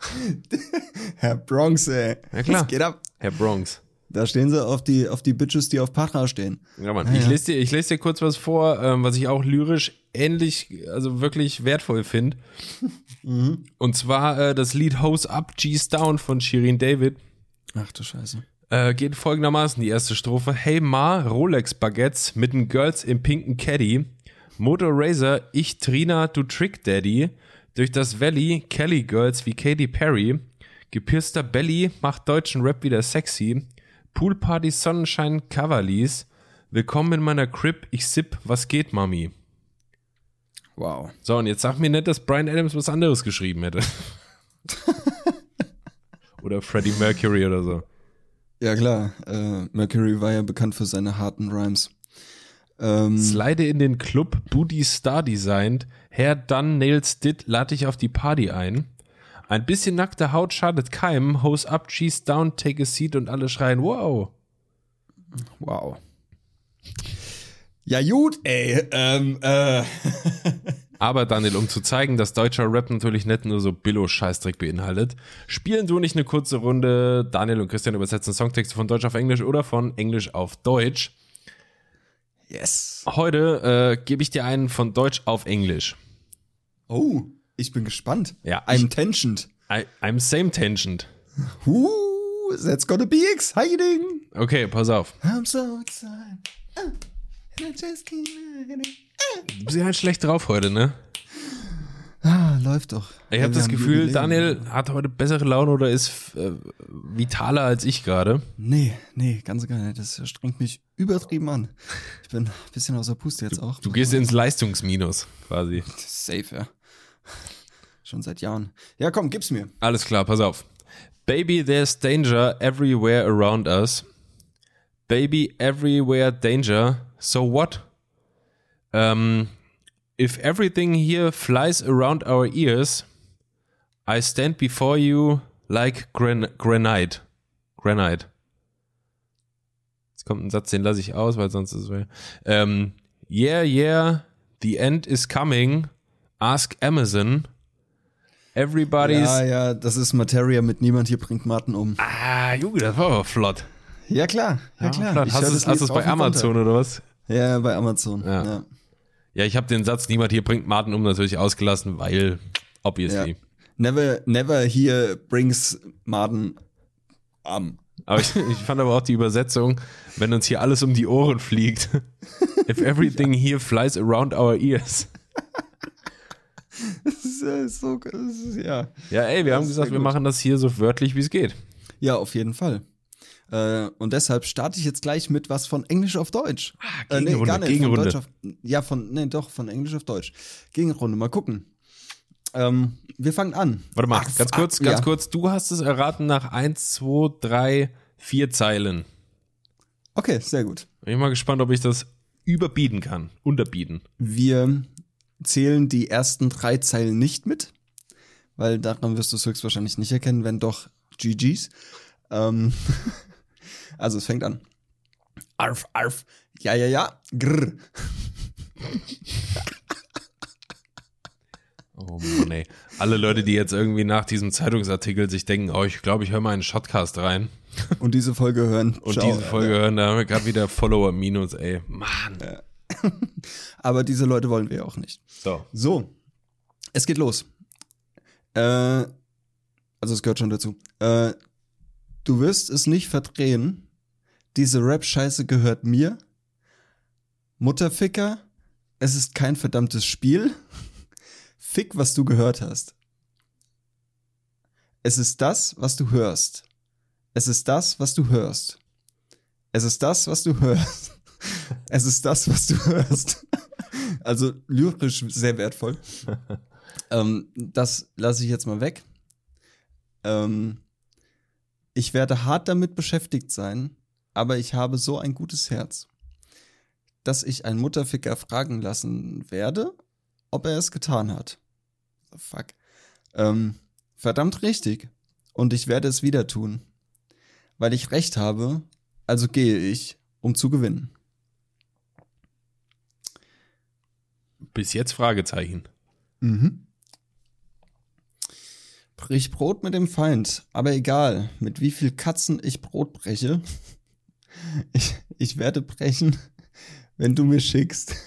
Herr Bronx, ey. Ja, klar. Was geht ab? Herr Bronx. Da stehen sie auf die, auf die Bitches, die auf Para stehen. Ja, Mann. Ah, ich, ja. lese dir, ich lese dir kurz was vor, ähm, was ich auch lyrisch ähnlich, also wirklich wertvoll finde. Mhm. Und zwar äh, das Lied Hose Up, G's Down von Shirin David. Ach du Scheiße. Äh, geht folgendermaßen die erste Strophe. Hey Ma, Rolex Baguettes mit den Girls im pinken Caddy. Motor Razor, ich Trina, du Trick Daddy. Durch das Valley, Kelly Girls wie Katy Perry. Gepierster Belly macht deutschen Rap wieder sexy. Poolparty Sonnenschein Cavaliers. Willkommen in meiner Crib, ich sip, was geht, Mami? Wow. So, und jetzt sag mir nicht, dass Brian Adams was anderes geschrieben hätte. oder Freddie Mercury oder so. Ja klar, äh, Mercury war ja bekannt für seine harten Rhymes. Ähm, Slide in den Club, Booty Star designed. Herr Dunn Nails Dit lad dich auf die Party ein. Ein bisschen nackte Haut schadet keinem. Hose up, cheese down, take a seat und alle schreien, wow. wow. Ja, gut, ey. Ähm, äh. Aber Daniel, um zu zeigen, dass deutscher Rap natürlich nicht nur so Billo-Scheißdreck beinhaltet, spielen du nicht eine kurze Runde. Daniel und Christian übersetzen Songtexte von Deutsch auf Englisch oder von Englisch auf Deutsch. Yes. Heute äh, gebe ich dir einen von Deutsch auf Englisch. Oh, ich bin gespannt. Ja, I'm tensioned. I, I'm same tensioned. Ooh, that's gonna be exciting. Okay, pass auf. I'm so excited. Uh, and I just can't. Du bist ja halt schlecht drauf heute, ne? Ah, läuft doch. Ich Ja, habe das Gefühl. Daniel hat heute bessere Laune oder ist äh, vitaler als ich gerade. Nee, nee, ganz gar nicht. Das strengt mich übertrieben an. Ich bin ein bisschen außer Puste jetzt auch. Du gehst ins Leistungsminus quasi. Safe, ja. Schon seit Jahren. Ja, komm, gib's mir. Alles klar, pass auf. Baby, there's danger everywhere around us. Baby, everywhere danger. So what? Um, if everything here flies around our ears, I stand before you like gran granite. Granite. Jetzt kommt ein Satz, den lasse ich aus, weil sonst ist es. Ähm, yeah, yeah, the end is coming. Ask Amazon. Everybody's. Ja, ja, das ist Materia mit Niemand hier bringt Martin um. Ah, Junge, das war aber flott. Ja, klar. Ja, klar. flott. Ich Hast du das es bei und runter. Amazon oder was? Ja, bei Amazon. Ja. Ja. Ja, ich habe den Satz, niemand hier bringt Martin um, natürlich ausgelassen, weil, obviously. Ja. Never, never here brings Martin am. Aber ich, ich fand aber auch die Übersetzung, wenn uns hier alles um die Ohren fliegt. If everything here flies around our ears. Das ist, äh, so, das ist, ja. Ja, ey, wir haben ist gesagt, wir machen das hier so wörtlich, wie es geht. ja, auf jeden Fall. Äh, und deshalb starte ich jetzt gleich mit was von Englisch auf Deutsch. Ah, Gegenrunde, Von Gegenrunde. Deutsch auf, ja, von, nee, doch, von Englisch auf Deutsch. Gegenrunde, mal gucken. Ähm, wir fangen an. Warte mal, Ach, ganz kurz, ganz ja. kurz. Du hast es erraten nach 1, 2, 3, 4 Zeilen. Okay, sehr gut. Bin ich mal gespannt, ob ich das überbieten kann. Unterbieten. Wir zählen die ersten drei Zeilen nicht mit, weil daran wirst du es höchstwahrscheinlich nicht erkennen, wenn doch GGs. Ähm, also es fängt an. Arf, arf, ja, ja, ja, grr. Oh Mann, ey. Alle Leute, die jetzt irgendwie nach diesem Zeitungsartikel sich denken, oh, ich glaube, ich höre mal einen Shotcast rein Und diese Folge hören. und Ciao, diese Folge hören, da haben wir gerade wieder Follower minus, ey. Mann. Aber diese Leute wollen wir ja auch nicht. So. So, es geht los. Äh, also es gehört schon dazu. Äh, du wirst es nicht verdrehen. Diese Rap-Scheiße gehört mir. Mutterficker, es ist kein verdammtes Spiel. Fick, was du gehört hast. Es ist das, was du hörst. Es ist das, was du hörst. Es ist das, was du hörst. Es ist das, was du hörst. Also lyrisch sehr wertvoll. ähm, das lasse ich jetzt mal weg. Ähm, ich werde hart damit beschäftigt sein, aber ich habe so ein gutes Herz, dass ich einen Mutterficker fragen lassen werde, ob er es getan hat. The fuck. Ähm, verdammt richtig. Und ich werde es wieder tun. Weil ich recht habe, also gehe ich, um zu gewinnen. Bis jetzt Fragezeichen. Mhm. Brich Brot mit dem Feind, aber egal, mit wie viel Katzen ich Brot breche, ich, ich werde brechen, wenn du mir schickst.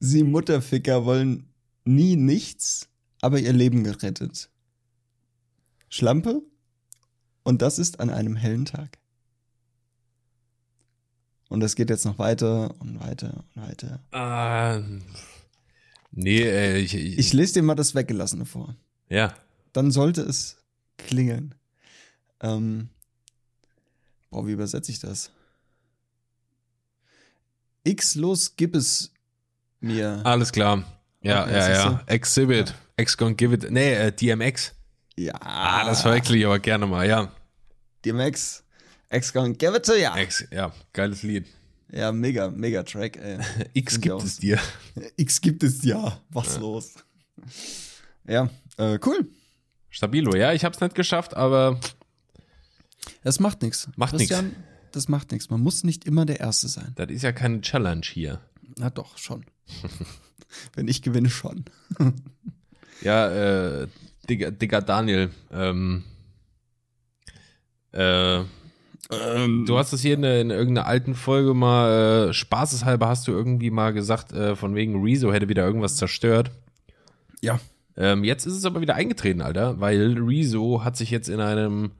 Sie Mutterficker wollen nie nichts, aber ihr Leben gerettet. Schlampe? Und das ist an einem hellen Tag. Und das geht jetzt noch weiter und weiter und weiter. Ah, nee, ey, ich, ich, Ich lese dir mal das Weggelassene vor. ja. Dann sollte es klingeln. Ähm, boah, wie übersetze ich das? X los, gib es mir. Alles klar. Ja, Okay, ja, ja. Exhibit. X gonna give it. Nee, äh, DMX. ja, Ah, das verwechsel ich aber gerne mal, ja. DMX. X gonna give it to ya. X, ja, geiles Lied. Ja, mega, mega Track, ey. X ich gibt es dir. X gibt es ja. Was los? Ja, äh, cool. Stabilo, ja, ich hab's nicht geschafft, aber Es macht nichts. Macht Christian, das macht nichts. Man muss nicht immer der Erste sein. Das ist ja keine Challenge hier. Na doch, schon. Wenn ich gewinne, schon. Ja, äh, Digga, Digga Daniel, ähm, äh, Ähm, du hast es hier in, in irgendeiner alten Folge mal, äh, spaßeshalber hast du irgendwie mal gesagt, äh, von wegen Rezo hätte wieder irgendwas zerstört. ja. Ähm, jetzt ist es aber wieder eingetreten, Alter, weil Rezo hat sich jetzt in einem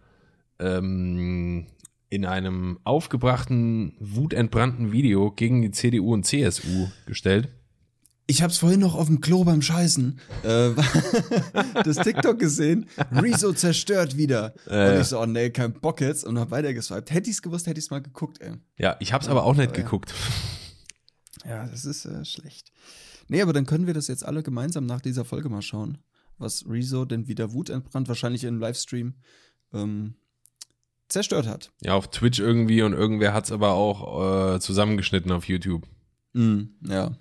ähm, in einem aufgebrachten, wutentbrannten Video gegen die CDU und CSU gestellt. Ich hab's vorhin noch auf dem Klo beim Scheißen äh, das TikTok gesehen. Rezo zerstört wieder. Äh. Und ich so, oh nee, kein Bock jetzt. Und hab weitergeswiped. Hätte ich's gewusst, hätte ich's mal geguckt, ey. Ja, ich hab's aber auch nicht Ja. geguckt. Ja, das ist äh, schlecht. Nee, aber dann können wir das jetzt alle gemeinsam nach dieser Folge mal schauen, was Rezo denn wieder wutentbrannt, wahrscheinlich im Livestream, ähm, zerstört hat. Ja, auf Twitch irgendwie und irgendwer hat's aber auch äh, zusammengeschnitten auf YouTube. Mhm, ja.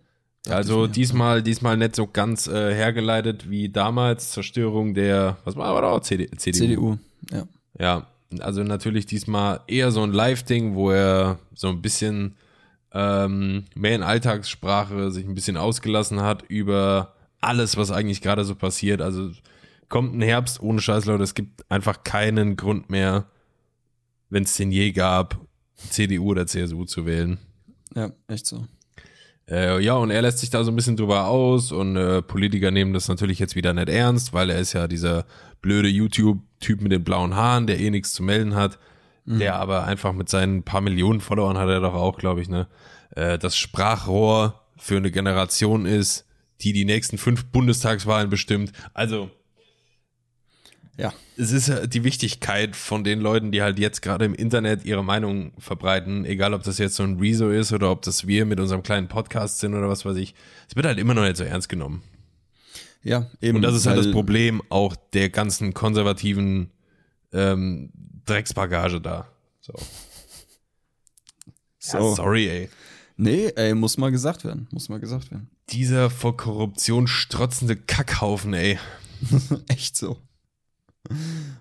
Also diesmal, diesmal nicht so ganz äh, hergeleitet wie damals Zerstörung der, was war aber doch CD, CDU. CDU, ja. Ja, also natürlich diesmal eher so ein Live-Ding, wo er so ein bisschen ähm, mehr in Alltagssprache sich ein bisschen ausgelassen hat über alles, was eigentlich gerade so passiert. Also kommt ein Herbst ohne Scheiß, Leute. Es gibt einfach keinen Grund mehr, wenn es den je gab, CDU oder CSU zu wählen. Ja, echt so. Äh, ja, und er lässt sich da so ein bisschen drüber aus und äh, Politiker nehmen das natürlich jetzt wieder nicht ernst, weil er ist ja dieser blöde YouTube-Typ mit den blauen Haaren, der eh nichts zu melden hat, der aber einfach mit seinen paar Millionen Followern hat er doch auch, glaube ich, ne, äh, das Sprachrohr für eine Generation ist, die die nächsten fünf Bundestagswahlen bestimmt. Also Ja. es ist ja die Wichtigkeit von den Leuten, die halt jetzt gerade im Internet ihre Meinung verbreiten, egal ob das jetzt so ein Rezo ist oder ob das wir mit unserem kleinen Podcast sind oder was weiß ich. Es wird halt immer noch nicht so ernst genommen. Ja, eben. Und das ist halt das Problem auch der ganzen konservativen ähm, Drecksbagage da. So. So. Ja, sorry, ey. Nee, ey, muss mal gesagt werden. Muss mal gesagt werden. Dieser vor Korruption strotzende Kackhaufen, ey. Echt so.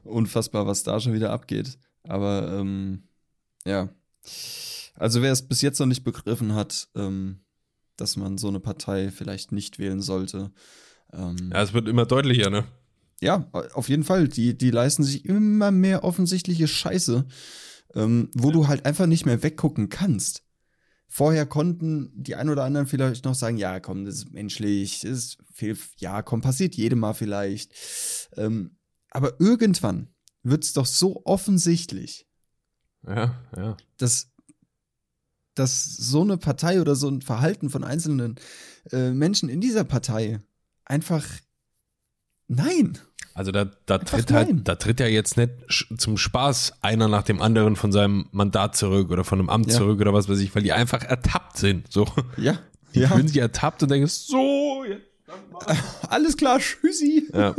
Unfassbar, was da schon wieder abgeht. Aber ähm, ja. Also wer es bis jetzt noch nicht begriffen hat, ähm, dass man so eine Partei vielleicht nicht wählen sollte. Ähm, Ja, es wird immer deutlicher, ne? ja, auf jeden Fall. Die, die leisten sich immer mehr offensichtliche Scheiße, ähm, wo du halt einfach nicht mehr weggucken kannst. Vorher konnten die ein oder anderen vielleicht noch sagen, ja, komm, das ist menschlich, das ist viel, ja, komm, passiert jedem mal vielleicht. Ähm, aber irgendwann wird's doch so offensichtlich, Ja, ja. dass, dass so eine Partei oder so ein Verhalten von einzelnen äh, Menschen in dieser Partei einfach nein. Also da, da Einfach tritt halt, da tritt ja jetzt nicht zum Spaß einer nach dem anderen von seinem Mandat zurück oder von einem Amt Ja. zurück oder was weiß ich, weil die einfach ertappt sind. So. Ja, Die ja. fühlen sich ertappt und denken, so, jetzt Alles klar, tschüssi. ja.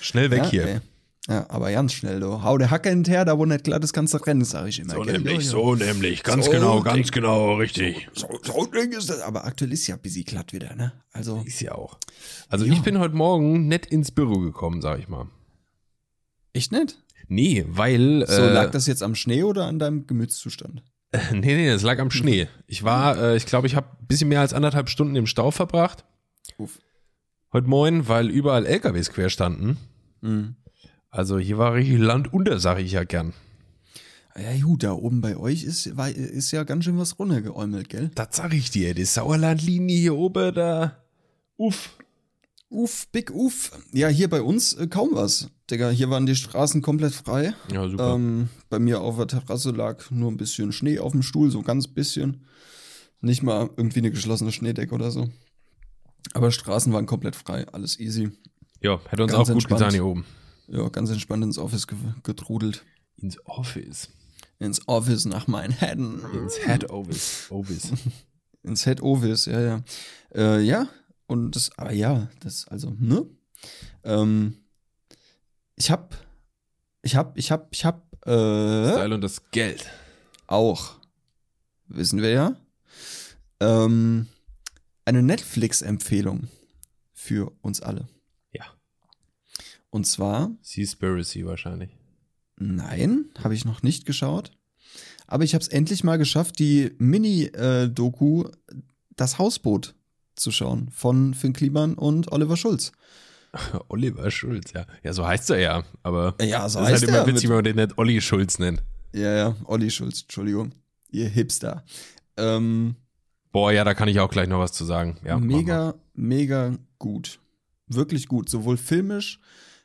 Schnell weg ja, hier. ey. Ja, aber ganz schnell, du. Hau der Hacke hinterher, da wo nicht klar das kannst du rennen, sag ich immer. So gell? nämlich, so nämlich, ganz So genau, ganz genau, richtig. So, so Ding ist das. Aber aktuell ist ja busy glatt wieder, ne? Also, Ist ja auch. Also Ja. ich bin heute Morgen nicht ins Büro gekommen, sag ich mal. echt nicht? Nee, weil. So, äh, lag das jetzt am Schnee oder an deinem Gemütszustand? Nee, nee, das lag am Schnee. Ich war, äh, ich glaube, ich habe ein bisschen mehr als anderthalb Stunden im Stau verbracht. Uff. Heute Morgen, weil überall LKWs quer standen. Mhm. Also hier war richtig Land unter, sag ich ja gern. Ja, gut, da oben bei euch ist, war, ist ja ganz schön was runtergeäumelt, gell? Das sag ich dir, die Sauerlandlinie hier oben, da. Uff. Uff, big uff. Ja, hier bei uns äh, kaum was. Digga, hier waren die Straßen komplett frei. Ja, super. Ähm, bei mir auf der Terrasse lag nur ein bisschen Schnee auf dem Stuhl, so ganz bisschen. Nicht mal irgendwie eine geschlossene Schneedecke oder so. Aber Straßen waren komplett frei, alles easy. Ja, hätte uns ganz auch gut entspannt. getan hier oben. Ja, ganz entspannt ins Office ge getrudelt. Ins Office. Ins Office nach Manhattan. Ins Head Office. Office. Ins Head Office, ja, ja. Äh, ja, und das, aber ja, das, also, ne? Ähm, ich hab, ich hab, ich hab, ich hab, äh, Style und das Geld. auch, wissen wir ja, ähm, eine Netflix-Empfehlung für uns alle. Und zwar, Seaspiracy wahrscheinlich. nein, habe ich noch nicht geschaut. Aber ich habe es endlich mal geschafft, die Mini-Doku Das Hausboot zu schauen von Finn Kliman und Oliver Schulz. Oliver Schulz, ja. Ja, so heißt er ja, aber Ja, so das ist heißt halt immer er. witzig, wenn man den nicht Olli Schulz nennt. Ja, ja, Olli Schulz, Entschuldigung. Ihr Hipster. Ähm, Boah, ja, da kann ich auch gleich noch was zu sagen. Ja, mega, mega gut. Wirklich gut. Sowohl filmisch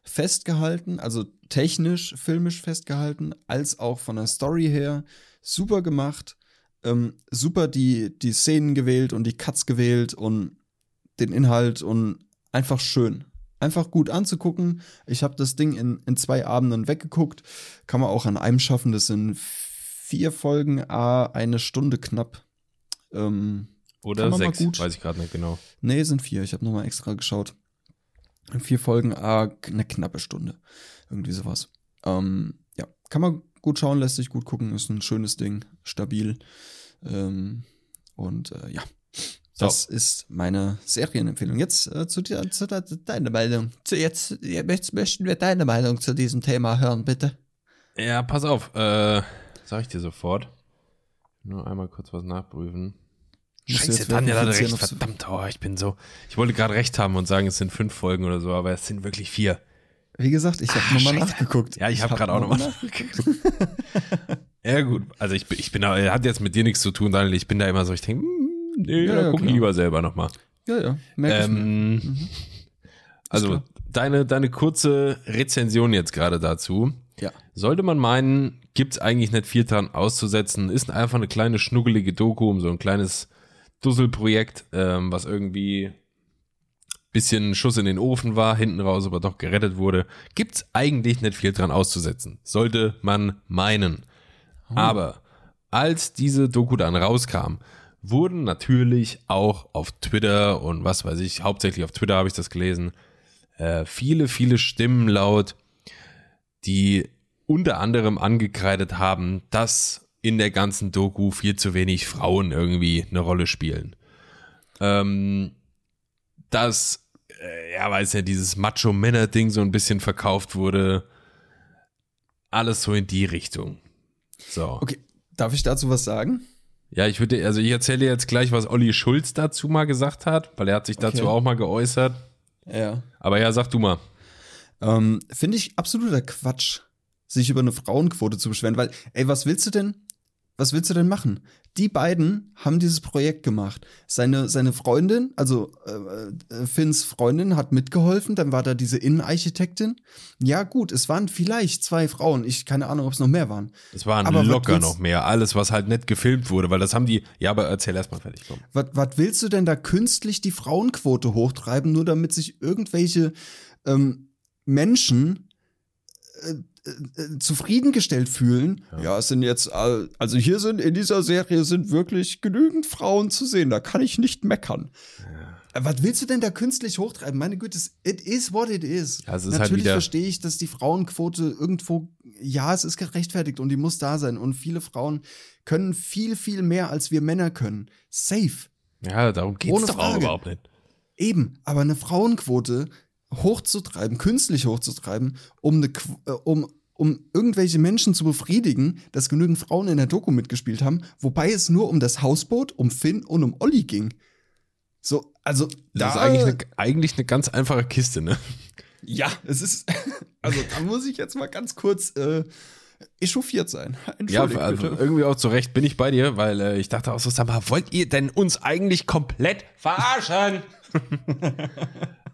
festgehalten, also technisch filmisch festgehalten, als auch von der Story her super gemacht. Ähm, super die, die Szenen gewählt und die Cuts gewählt und den Inhalt und einfach schön. Einfach gut anzugucken. Ich habe das Ding in, in zwei Abenden weggeguckt. Kann man auch an einem schaffen. Das sind vier Folgen, a eine Stunde knapp. Ähm, Oder sechs, weiß ich gerade nicht genau. Nee, sind vier. Ich habe nochmal extra geschaut. Vier Folgen, ah, eine knappe Stunde. Irgendwie sowas. Ähm, ja, kann man gut schauen, lässt sich gut gucken, ist ein schönes Ding, stabil. Ähm, und äh, ja, So. das ist meine Serienempfehlung. Jetzt äh, zu, dir, zu de, deiner Meinung. Zu jetzt, jetzt möchten wir deine Meinung zu diesem Thema hören, bitte. Ja, pass auf, äh, sag ich dir sofort. Nur einmal kurz was nachprüfen. Scheiße, Daniel hat recht, verdammt, oh, ich bin so, ich wollte gerade recht haben und sagen, es sind fünf Folgen oder so, aber es sind wirklich vier. Wie gesagt, ich habe Ah, nochmal nachgeguckt. Ja, ich habe gerade auch nochmal nachgeguckt. ja, gut. Also ich, bin- ich bin da, hat jetzt mit dir nichts zu tun, Daniel. Ich bin da immer so, ich denke, nee, Ja, da ja, guck ich klar. lieber selber nochmal. Ja, ja, ich mir. Ähm, also, klar. deine, deine kurze Rezension jetzt gerade dazu. Ja. Sollte man meinen, gibt's eigentlich nicht viel dran auszusetzen. Ist einfach eine kleine schnuggelige Doku um so ein kleines Dusselprojekt, ähm, was irgendwie bisschen Schuss in den Ofen war, hinten raus aber doch gerettet wurde. Gibt's eigentlich nicht viel dran auszusetzen. Sollte man meinen. Aber als diese Doku dann rauskam, wurden natürlich auch auf Twitter und was weiß ich, hauptsächlich auf Twitter habe ich das gelesen, äh, viele, viele Stimmen laut, die unter anderem angekreidet haben, dass in der ganzen Doku viel zu wenig Frauen irgendwie eine Rolle spielen. Ähm, dass, äh, ja, weiß ja, dieses Macho-Männer-Ding so ein bisschen verkauft wurde. Alles so in die Richtung. So. Okay, darf ich dazu was sagen? Ja, ich würde, also ich erzähle jetzt gleich, was Olli Schulz dazu mal gesagt hat, weil er hat sich dazu Okay. auch mal geäußert. Ja. Aber ja, sag du mal. Ähm, Finde ich absoluter Quatsch, sich über eine Frauenquote zu beschweren, weil, ey, was willst du denn? Was willst du denn machen? Die beiden haben dieses Projekt gemacht. Seine, seine Freundin, also äh, äh, Finns Freundin, hat mitgeholfen. Dann war da diese Innenarchitektin. Ja, gut, es waren vielleicht zwei Frauen. Ich keine Ahnung, ob es noch mehr waren. Es waren Aber locker noch mehr. Alles, was halt nicht gefilmt wurde, weil das haben die, ja, aber erzähl erst mal fertig, komm. Was, was willst du denn da künstlich die Frauenquote hochtreiben, nur damit sich irgendwelche ähm, Menschen äh, äh, zufriedengestellt fühlen? Ja. es sind jetzt, also hier sind in dieser Serie sind wirklich genügend Frauen zu sehen, da kann ich nicht meckern. Äh, Was willst du denn da künstlich hochtreiben? Meine Güte, es- it is what it is. Ja, es ist halt Natürlich wieder- verstehe ich, dass die Frauenquote irgendwo, ja, es ist gerechtfertigt und die muss da sein. Und viele Frauen können viel, viel mehr, als wir Männer können. Safe. Ja, darum geht's Ohne doch auch überhaupt nicht. Eben, aber eine Frauenquote hochzutreiben, künstlich hochzutreiben, um, eine, äh, um, um irgendwelche Menschen zu befriedigen, dass genügend Frauen in der Doku mitgespielt haben, wobei es nur um das Hausboot, um Finn und um Olli ging. So, also Das ist eigentlich eine, eigentlich eine ganz einfache Kiste, ne? ja, es ist, also da muss ich jetzt mal ganz kurz äh, echauffiert sein. Ja, also irgendwie auch zu Recht bin ich bei dir, weil äh, ich dachte auch so, sag mal, wollt ihr denn uns eigentlich komplett verarschen?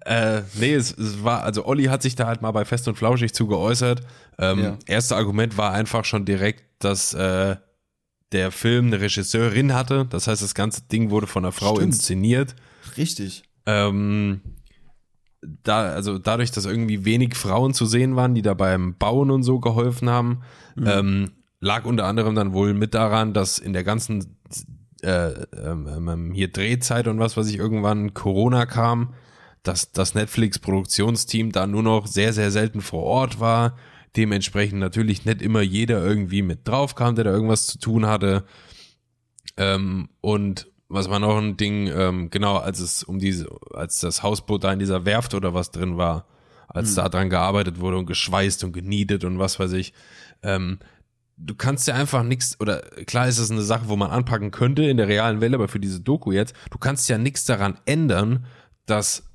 äh, nee, es, es war, also Olli hat sich da halt mal bei Fest und Flauschig zu geäußert. Ähm, Ja. Erste Argument war einfach schon direkt, dass äh, der Film eine Regisseurin hatte. Das heißt, das ganze Ding wurde von einer Frau Stimmt. inszeniert. Richtig. Ähm, da, also dadurch, dass irgendwie wenig Frauen zu sehen waren, die da beim Bauen und so geholfen haben, ähm, lag unter anderem dann wohl mit daran, dass in der ganzen äh, ähm, ähm, hier Drehzeit und was, was ich irgendwann Corona kam, dass das Netflix-Produktionsteam da nur noch sehr, sehr selten vor Ort war. Dementsprechend natürlich nicht immer jeder irgendwie mit drauf kam, der da irgendwas zu tun hatte. Ähm, und was war noch ein Ding, ähm, genau, als es um diese, als das Hausboot da in dieser Werft oder was drin war, als da dran gearbeitet wurde und geschweißt und genietet und was weiß ich, ähm, du kannst ja einfach nichts, oder klar ist es eine Sache, wo man anpacken könnte in der realen Welt, aber für diese Doku jetzt, du kannst ja nichts daran ändern, dass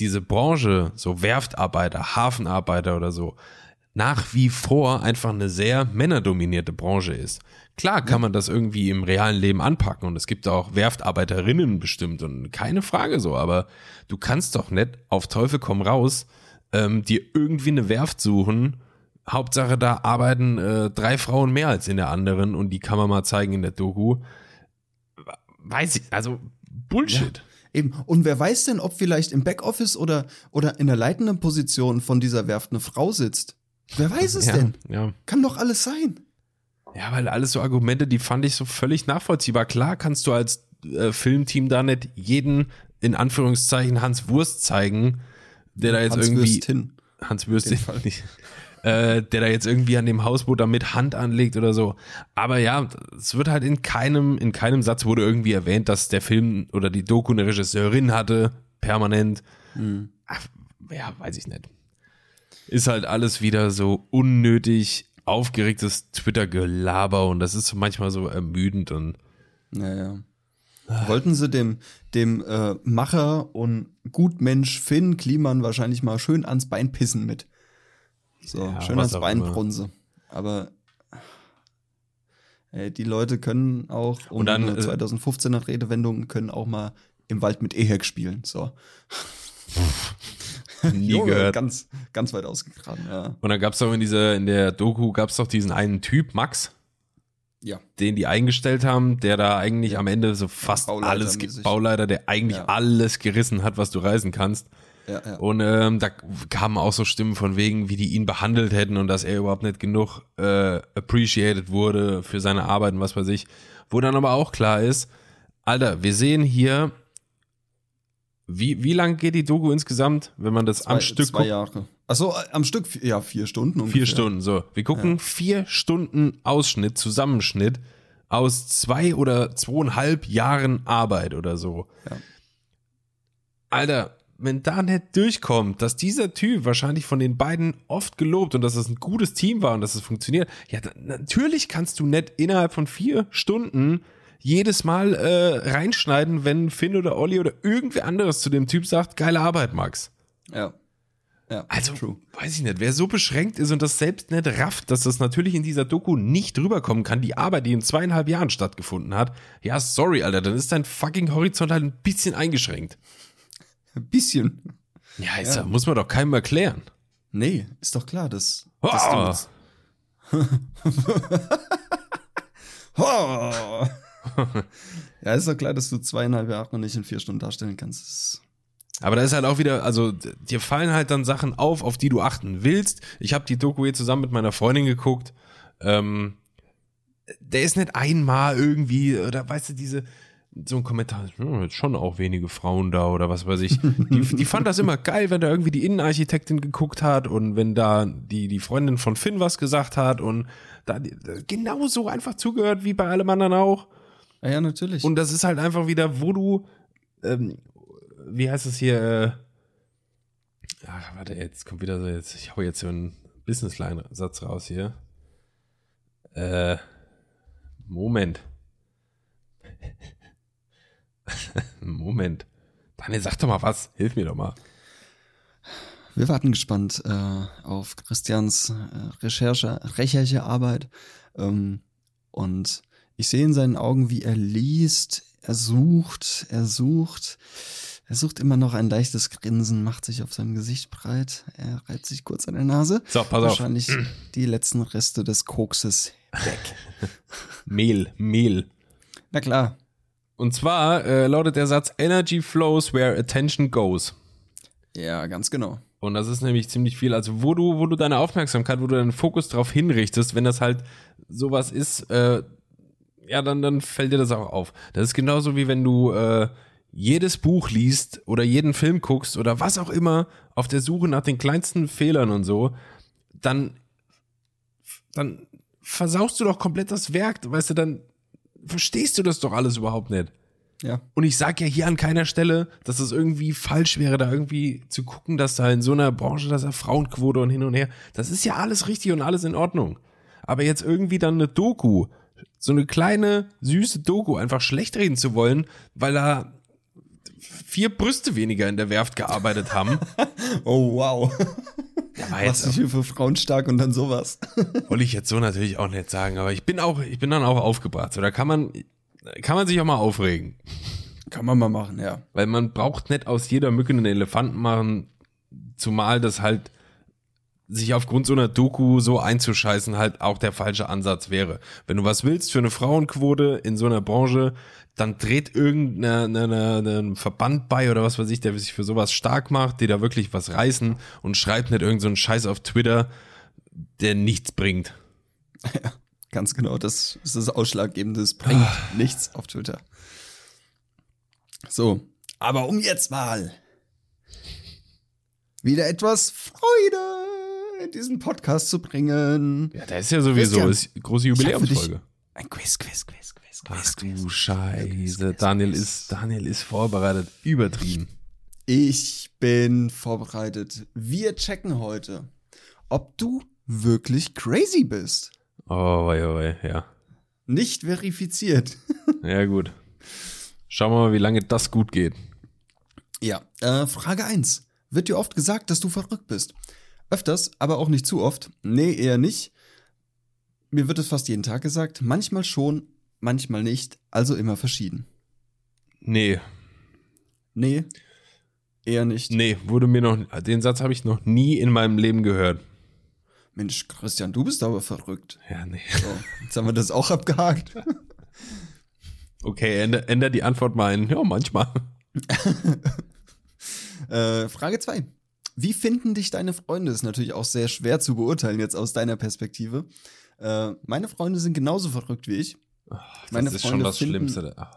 diese Branche, so Werftarbeiter, Hafenarbeiter oder so, nach wie vor einfach eine sehr männerdominierte Branche ist. Klar kann man das irgendwie im realen Leben anpacken und es gibt auch Werftarbeiterinnen bestimmt und keine Frage so, aber du kannst doch nicht auf Teufel komm raus ähm, dir irgendwie eine Werft suchen. Hauptsache da arbeiten äh, drei Frauen mehr als in der anderen und die kann man mal zeigen in der Doku. Weiß ich, also Bullshit. Eben. Und wer weiß denn, ob vielleicht im Backoffice oder, oder in der leitenden Position von dieser Werft eine Frau sitzt? Wer weiß es Ja, denn? ja. Kann doch alles sein. Ja, weil alles so Argumente, die fand ich so völlig nachvollziehbar. Klar kannst du als äh, Filmteam da nicht jeden, in Anführungszeichen, Hans Wurst zeigen, der da jetzt Hans irgendwie. Würstin. Hans Würst, den Fall. nicht, äh, der da jetzt irgendwie an dem Hausboot da mit Hand anlegt oder so. Aber ja, es wird halt in keinem, in keinem Satz wurde irgendwie erwähnt, dass der Film oder die Doku eine Regisseurin hatte, permanent. Hm. Ach, ja, weiß ich nicht. Ist halt alles wieder so unnötig aufgeregtes Twitter-Gelaber und das ist manchmal so ermüdend und Naja. Wollten sie dem, dem äh, Macher und Gutmensch Finn Kliman wahrscheinlich mal schön ans Bein pissen mit. So, Ja, schön was ans auch Bein immer. brunse. Aber ey, die Leute können auch, um Und dann, eine äh, 2015er Redewendung, können auch mal im Wald mit Ehek spielen. So. nie Junge, gehört. Ganz, ganz weit ausgegraben, ja. Und dann gab es doch in dieser, in der Doku gab es doch diesen einen Typ, Max, Ja. den die eingestellt haben, der da eigentlich am Ende so fast Bauleiter alles. Bauleiter, der eigentlich Ja. alles gerissen hat, was du reißen kannst. Ja, ja. Und ähm, da kamen auch so Stimmen von wegen, wie die ihn behandelt hätten und dass er überhaupt nicht genug äh, appreciated wurde für seine Arbeit und was weiß ich. Wo dann aber auch klar ist, Alter, wir sehen hier, wie, wie lang geht die Doku insgesamt, wenn man das am Zwei- Stück zwei guckt? Jahre. Achso, am Stück, ja, vier Stunden ungefähr. Vier Stunden, so. Wir gucken vier Stunden Ausschnitt, Zusammenschnitt aus zwei oder zweieinhalb Jahren Arbeit oder so. Ja. Alter, wenn da nicht durchkommt, dass dieser Typ wahrscheinlich von den beiden oft gelobt und dass es ein gutes Team war und dass es funktioniert, ja, natürlich kannst du nicht innerhalb von vier Stunden jedes Mal äh, reinschneiden, wenn Finn oder Olli oder irgendwer anderes zu dem Typ sagt, geile Arbeit, Max. Ja. Ja, Also, true. weiß ich nicht, wer so beschränkt ist und das selbst nicht rafft, dass das natürlich in dieser Doku nicht rüberkommen kann, die Arbeit, die in zweieinhalb Jahren stattgefunden hat, ja, sorry, Alter, dann ist dein fucking Horizont halt ein bisschen eingeschränkt. Ein bisschen. Ja, ist ja. muss man doch keinem erklären. Nee, ist doch klar, dass. Oh, dass du- Oh. ja, ist doch klar, dass du zweieinhalb Jahre nicht in vier Stunden darstellen kannst. Aber da ist halt auch wieder, also dir fallen halt dann Sachen auf, auf die du achten willst. Ich habe die Doku hier zusammen mit meiner Freundin geguckt. Ähm, der ist nicht einmal irgendwie, oder weißt du, diese, so ein Kommentar, hm, jetzt schon auch wenige Frauen da oder was weiß ich. Die, die fand das immer geil, wenn da irgendwie die Innenarchitektin geguckt hat und wenn da die, die Freundin von Finn was gesagt hat und da genauso einfach zugehört wie bei allem anderen auch. Ah ja, natürlich. Und das ist halt einfach wieder, wo du, ähm, wie heißt es hier, äh, ach, warte, jetzt kommt wieder so, jetzt, ich hau jetzt so einen Businessline-Satz raus hier. Äh, Moment. Moment. Daniel, sag doch mal was, hilf mir doch mal. Wir warten gespannt äh, auf Christians äh, Recherche, Recherchearbeit. Ähm, und ich sehe in seinen Augen, wie er liest, er sucht, er sucht. Er sucht immer noch ein leichtes Grinsen, macht sich auf seinem Gesicht breit. Er reibt sich kurz an der Nase. So, pass auf. Wahrscheinlich die letzten Reste des Kokses weg. Mehl, Mehl. Na klar. Und zwar äh, lautet der Satz, Energy flows where attention goes. Ja, ganz genau. Und das ist nämlich ziemlich viel. Also wo du, wo du deine Aufmerksamkeit, wo du deinen Fokus drauf hinrichtest, wenn das halt sowas ist, äh, ja, dann, dann fällt dir das auch auf. Das ist genauso wie wenn du äh, jedes Buch liest oder jeden Film guckst oder was auch immer auf der Suche nach den kleinsten Fehlern und so, dann, dann versaust du doch komplett das Werk, weißt du, dann verstehst du das doch alles überhaupt nicht. Ja. Und ich sage ja hier an keiner Stelle, dass es irgendwie falsch wäre, da irgendwie zu gucken, dass da in so einer Branche, dass da Frauenquote und hin und her, das ist ja alles richtig und alles in Ordnung. Aber jetzt irgendwie dann eine Doku, so eine kleine, süße Doku einfach schlecht reden zu wollen, weil da vier Brüste weniger in der Werft gearbeitet haben. Oh, wow. Jetzt, dich hier für Frauen stark und dann sowas. wollte ich jetzt so natürlich auch nicht sagen, aber ich bin auch, ich bin dann auch aufgebracht. So, da kann man, kann man sich auch mal aufregen. Kann man mal machen, ja. Weil man braucht nicht aus jeder Mücke einen Elefanten machen, zumal das halt sich aufgrund so einer Doku so einzuscheißen halt auch der falsche Ansatz wäre. Wenn du was willst für eine Frauenquote in so einer Branche, dann dreht irgendein ein Verband bei oder was weiß ich, der sich für sowas stark macht, die da wirklich was reißen und schreibt nicht irgendeinen so Scheiß auf Twitter, der nichts bringt. Ganz genau, das ist das Ausschlaggebende. Es bringt nichts auf Twitter. So, aber um jetzt mal wieder etwas Freude in diesen Podcast zu bringen. Ja, das ist ja sowieso ist große Jubiläumsfolge. Ein Quiz, Quiz, Quiz, Quiz, Ach Quiz, Quiz. du Scheiße, Daniel ist, Daniel ist vorbereitet, übertrieben. Ich bin vorbereitet. Wir checken heute, ob du wirklich crazy bist. Oh, wei, oh, wei, ja. Nicht verifiziert. Ja, gut. Schauen wir mal, wie lange das gut geht. Ja, äh, Frage 1. Wird dir oft gesagt, dass du verrückt bist? Öfters, aber auch nicht zu oft. Nee, eher nicht. Mir wird es fast jeden Tag gesagt. Manchmal schon, manchmal nicht. Also immer verschieden. Nee, Nee, eher nicht. nee, wurde mir noch, den Satz habe ich noch nie in meinem Leben gehört. Mensch, Christian, du bist aber verrückt. Ja, nee. So, jetzt haben wir das auch abgehakt. Okay, änder, änder die Antwort mal in, ja, manchmal. Äh, Frage 2. Wie finden dich deine Freunde? Ist natürlich auch sehr schwer zu beurteilen jetzt aus deiner Perspektive. Äh, meine Freunde sind genauso verrückt wie ich. Meine das ist schon Freunde das finden- Schlimmste. Ach,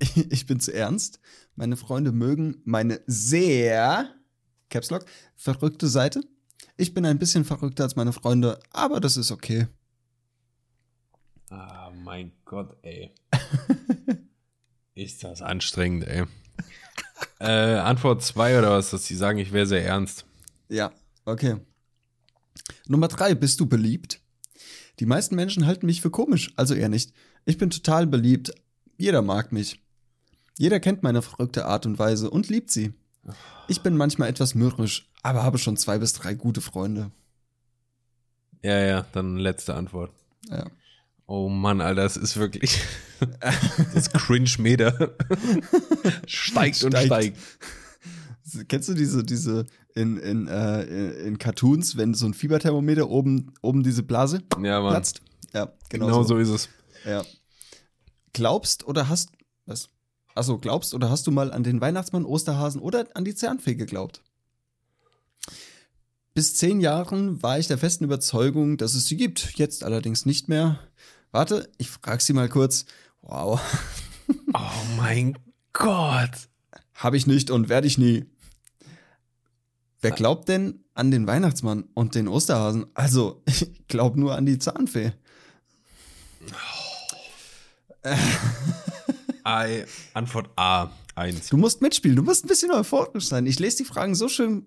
ich bin zu ernst. Meine Freunde mögen meine sehr, Caps Lock, verrückte Seite. Ich bin ein bisschen verrückter als meine Freunde, aber das ist okay. Ah, mein Gott, ey. ist das anstrengend, ey. äh, Antwort 2 oder was, dass sie sagen, ich wäre sehr ernst. Ja, okay. Nummer drei, bist du beliebt? Die meisten Menschen halten mich für komisch, also eher nicht. Ich bin total beliebt. Jeder mag mich. Jeder kennt meine verrückte Art und Weise und liebt sie. Ich bin manchmal etwas mürrisch, aber habe schon zwei bis drei gute Freunde. Ja, ja, dann letzte Antwort. Ja. Oh Mann, Alter, das ist wirklich das Cringe-Meter. steigt und Steigt. steigt. Kennst du diese, diese in, in, äh, in Cartoons, wenn so ein Fieberthermometer oben, oben diese Blase Ja, Mann. platzt? Ja, genau, Genau so. so ist es. Ja. Glaubst oder hast was? Achso, glaubst oder hast du mal an den Weihnachtsmann, Osterhasen oder an die Zahnfee geglaubt? Bis zehn Jahren war ich der festen Überzeugung, dass es sie gibt. Jetzt allerdings nicht mehr. Warte, ich frag sie mal kurz. Wow, Oh mein Gott. habe ich nicht und werde ich nie. Wer glaubt denn an den Weihnachtsmann und den Osterhasen? Also, ich glaube nur an die Zahnfee. I, Antwort A, 1. Du musst mitspielen, du musst ein bisschen euphorisch sein. Ich lese die Fragen so schön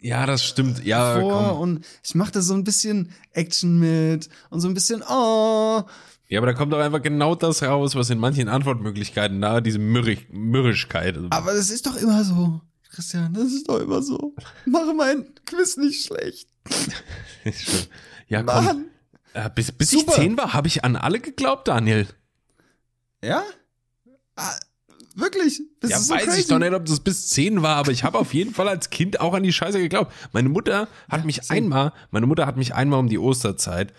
Ja, das stimmt. Ja, vor komm. und ich mache da so ein bisschen Action mit und so ein bisschen oh. Ja, aber da kommt doch einfach genau das raus, was in manchen Antwortmöglichkeiten nahe, diese Mürrig, Mürrigkeit. Aber das ist doch immer so. Christian, das ist doch immer so. Mache mein Quiz nicht schlecht. ja, komm. Mann. Äh, bis bis ich zehn war, habe ich an alle geglaubt, Daniel. Ja? Ah, wirklich? Bist ja, so weiß crazy? ich doch nicht, ob das bis zehn war, aber ich habe auf jeden Fall als Kind auch an die Scheiße geglaubt. Meine Mutter hat mich same. einmal, meine Mutter hat mich einmal um die Osterzeit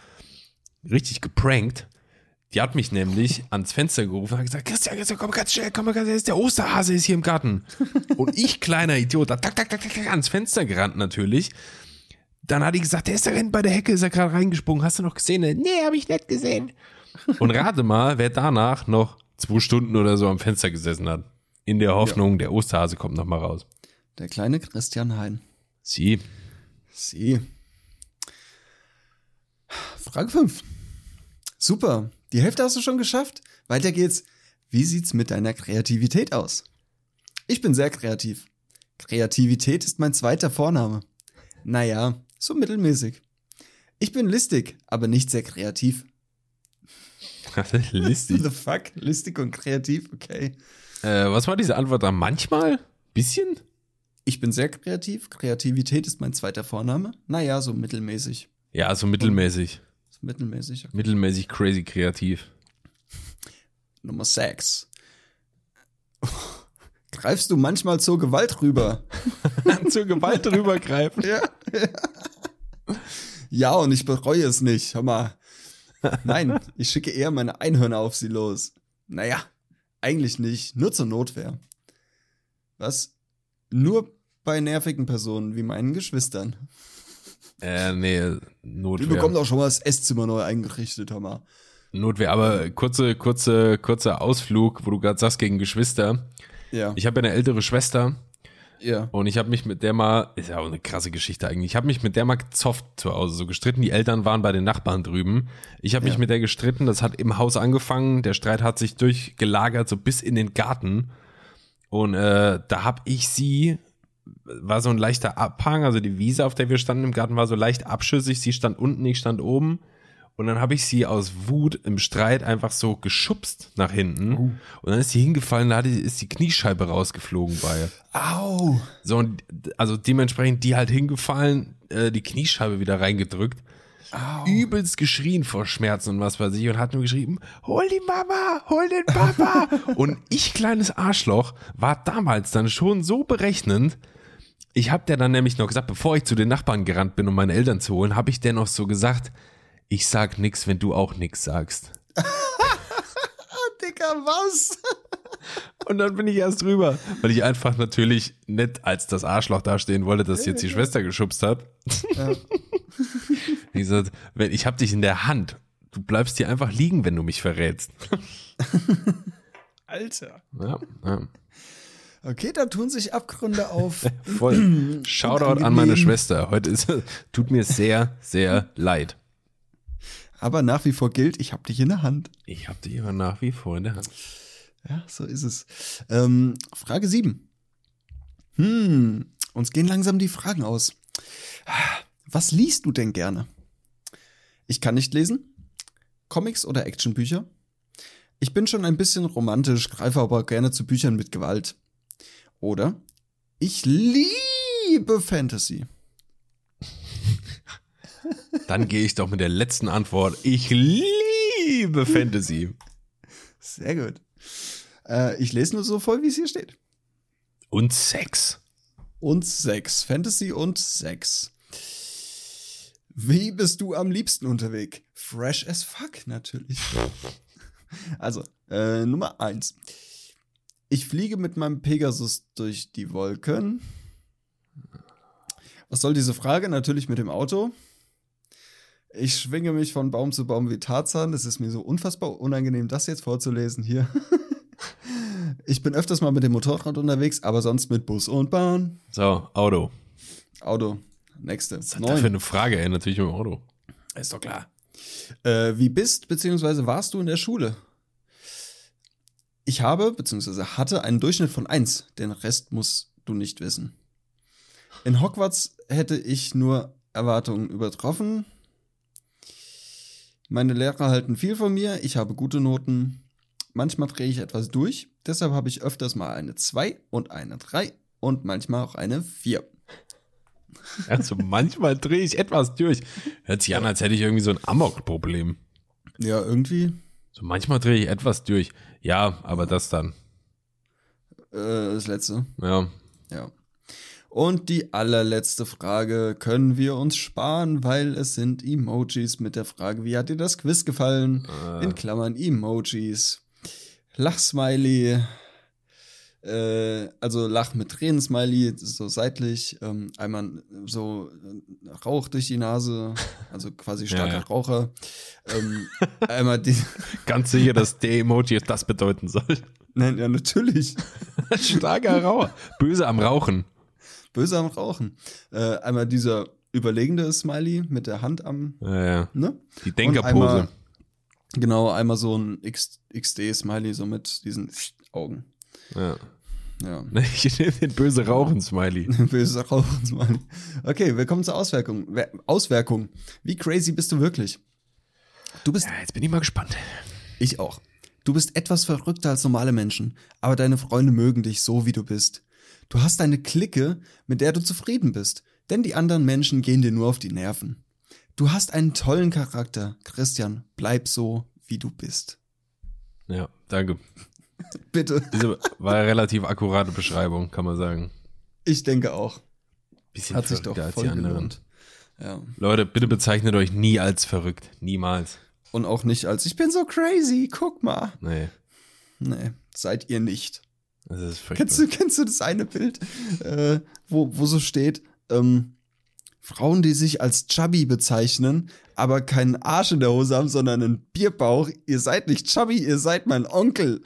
richtig geprankt. Die hat mich nämlich ans Fenster gerufen und hat gesagt, Christian, Christian, komm ganz schnell, komm mal ganz schnell, der Osterhase ist hier im Garten. Und ich, kleiner Idiot, da tak, tak, tak, tak, ans Fenster gerannt natürlich. Dann hat die gesagt, der ist da rennt bei der Hecke, ist er gerade reingesprungen, hast du noch gesehen? Nee, habe ich nicht gesehen. Und rate mal, wer danach noch zwei Stunden oder so am Fenster gesessen hat. In der Hoffnung, der Osterhase kommt noch mal raus. Der kleine Christian Hein. Sie. Sie. Frage 5. Super. Die Hälfte hast du schon geschafft. Weiter geht's. Wie sieht's mit deiner Kreativität aus? Ich bin sehr kreativ. Kreativität ist mein zweiter Vorname. Naja, so mittelmäßig. Ich bin listig, aber nicht sehr kreativ. Listig. The fuck? Listig und kreativ? Okay. Äh, was war diese Antwort da? Manchmal? Bisschen? Ich bin sehr kreativ. Kreativität ist mein zweiter Vorname. Naja, so mittelmäßig. Ja, also mittelmäßig. Mittelmäßig. Okay. Mittelmäßig crazy kreativ. Nummer 6. Greifst du manchmal zur Gewalt rüber? Zur Gewalt rübergreifen. Ja. ja, und ich bereue es nicht. Hör mal. Nein, ich schicke eher meine Einhörner auf sie los. Naja, eigentlich nicht. Nur zur Notwehr. Was? Nur bei nervigen Personen wie meinen Geschwistern. Äh, nee, Notwehr. bekommen auch schon mal das Esszimmer neu eingerichtet, mal. Notwehr, aber kurze, kurze, kurzer Ausflug, wo du gerade sagst gegen Geschwister. Ja. Ich habe ja eine ältere Schwester ja. und ich habe mich mit der mal, ist ja auch eine krasse Geschichte eigentlich, ich habe mich mit der mal gezofft zu Hause, so gestritten. Die Eltern waren bei den Nachbarn drüben. Ich habe mich Ja. mit der gestritten, das hat im Haus angefangen, der Streit hat sich durchgelagert, so bis in den Garten. Und äh, da habe ich sie, war so ein leichter Abhang, also die Wiese, auf der wir standen im Garten, war so leicht abschüssig. Sie stand unten, ich stand oben. Und dann habe ich sie aus Wut im Streit einfach so geschubst nach hinten. Und dann ist sie hingefallen, da ist die Kniescheibe rausgeflogen bei. Au. So, und also dementsprechend die halt hingefallen, äh, die Kniescheibe wieder reingedrückt. Au. Übelst geschrien vor Schmerzen und was weiß ich und hat nur geschrieben, hol die Mama, hol den Papa. und ich, kleines Arschloch, war damals dann schon so berechnend. Ich hab der dann nämlich noch gesagt, bevor ich zu den Nachbarn gerannt bin, um meine Eltern zu holen, habe ich der noch so gesagt, ich sag nix, wenn du auch nix sagst. Dicker, was? Und dann bin ich erst drüber, weil ich einfach natürlich nicht als das Arschloch dastehen wollte, das jetzt die Schwester geschubst hat. Ja. Ich gesagt, ich hab dich in der Hand, du bleibst hier einfach liegen, wenn du mich verrätst. Alter. Ja, ja. Okay, da tun sich Abgründe auf. voll. Shoutout an meine. Schwester. Heute ist tut mir sehr, sehr leid. Aber nach wie vor gilt, ich hab dich in der Hand. Ich hab dich immer nach wie vor in der Hand. Ja, so ist es. Ähm, Frage 7. Hm, uns gehen langsam die Fragen aus. Was liest du denn gerne? Ich kann nicht lesen. Comics oder Actionbücher? Ich bin schon ein bisschen romantisch, greife aber gerne zu Büchern mit Gewalt. Oder ich liebe Fantasy. Dann gehe ich doch mit der letzten Antwort. Ich liebe Fantasy. Sehr gut. Äh, ich lese nur so voll, wie es hier steht. Und Sex. Und Sex. Fantasy und Sex. Wie bist du am liebsten unterwegs? Fresh as fuck, natürlich. Also, äh, Nummer eins. Ich fliege mit meinem Pegasus durch die Wolken. Was soll diese Frage? Natürlich mit dem Auto. Ich schwinge mich von Baum zu Baum wie Tarzan. Das ist mir so unfassbar unangenehm, das jetzt vorzulesen hier. Ich bin öfters mal mit dem Motorrad unterwegs, aber sonst mit Bus und Bahn. So, Auto. Auto. Nächste. Was hat da für eine Frage, ey? Natürlich im Auto. Ist doch klar. Äh, wie bist bzw. warst du in der Schule? Ich habe bzw. hatte einen Durchschnitt von 1. Den Rest musst du nicht wissen. In Hogwarts hätte ich nur Erwartungen übertroffen. Meine Lehrer halten viel von mir. Ich habe gute Noten. Manchmal drehe ich etwas durch. Deshalb habe ich öfters mal eine 2 und eine 3 und manchmal auch eine 4. Also manchmal drehe ich etwas durch. Hört sich an, als hätte ich irgendwie so ein Amok-Problem. Ja, irgendwie. So manchmal drehe ich etwas durch. Ja, aber das dann. Äh, das letzte. Ja. Ja. Und die allerletzte Frage können wir uns sparen, weil es sind Emojis mit der Frage, wie hat dir das Quiz gefallen? Äh, In Klammern Emojis. Lachsmiley. Äh, also Lach mit Tränen-Smiley, so seitlich. Ähm, einmal so äh, Rauch durch die Nase, also quasi starker Ja, ja. Raucher. Ähm, einmal die. ganz sicher, dass der Emoji das bedeuten soll. Nein, ja, natürlich. Starker Raucher. Böse am Rauchen. Böse am Rauchen. Äh, einmal dieser überlegende Smiley mit der Hand am, Ja, ja. ne? Die Und einmal- Denkerpose. Genau, einmal so ein X, XD-Smiley, so mit diesen Augen. Ja. Ja. Ich nehme den böse Rauchen-Smiley. Böse Rauchensmann. Okay, willkommen zur Auswirkung. Auswirkung. Wie crazy bist du wirklich? Du bist, Ja, jetzt bin ich mal gespannt. ich auch. Du bist etwas verrückter als normale Menschen, aber deine Freunde mögen dich so, wie du bist. Du hast eine Clique, mit der du zufrieden bist, denn die anderen Menschen gehen dir nur auf die Nerven. Du hast einen tollen Charakter. Christian, bleib so, wie du bist. Ja, danke. Bitte. Diese war eine relativ akkurate Beschreibung, kann man sagen. Ich denke auch. Bisschen Hat sich doch als voll die anderen. Ja. Leute, bitte bezeichnet euch nie als verrückt. Niemals. Und auch nicht als, ich bin so crazy, guck mal. Nee, Nee, seid ihr nicht. das ist. Kennst du, kennst du das eine Bild, äh, wo, wo so steht, ähm, Frauen, die sich als chubby bezeichnen, aber keinen Arsch in der Hose haben, sondern einen Bierbauch, ihr seid nicht chubby, ihr seid mein Onkel.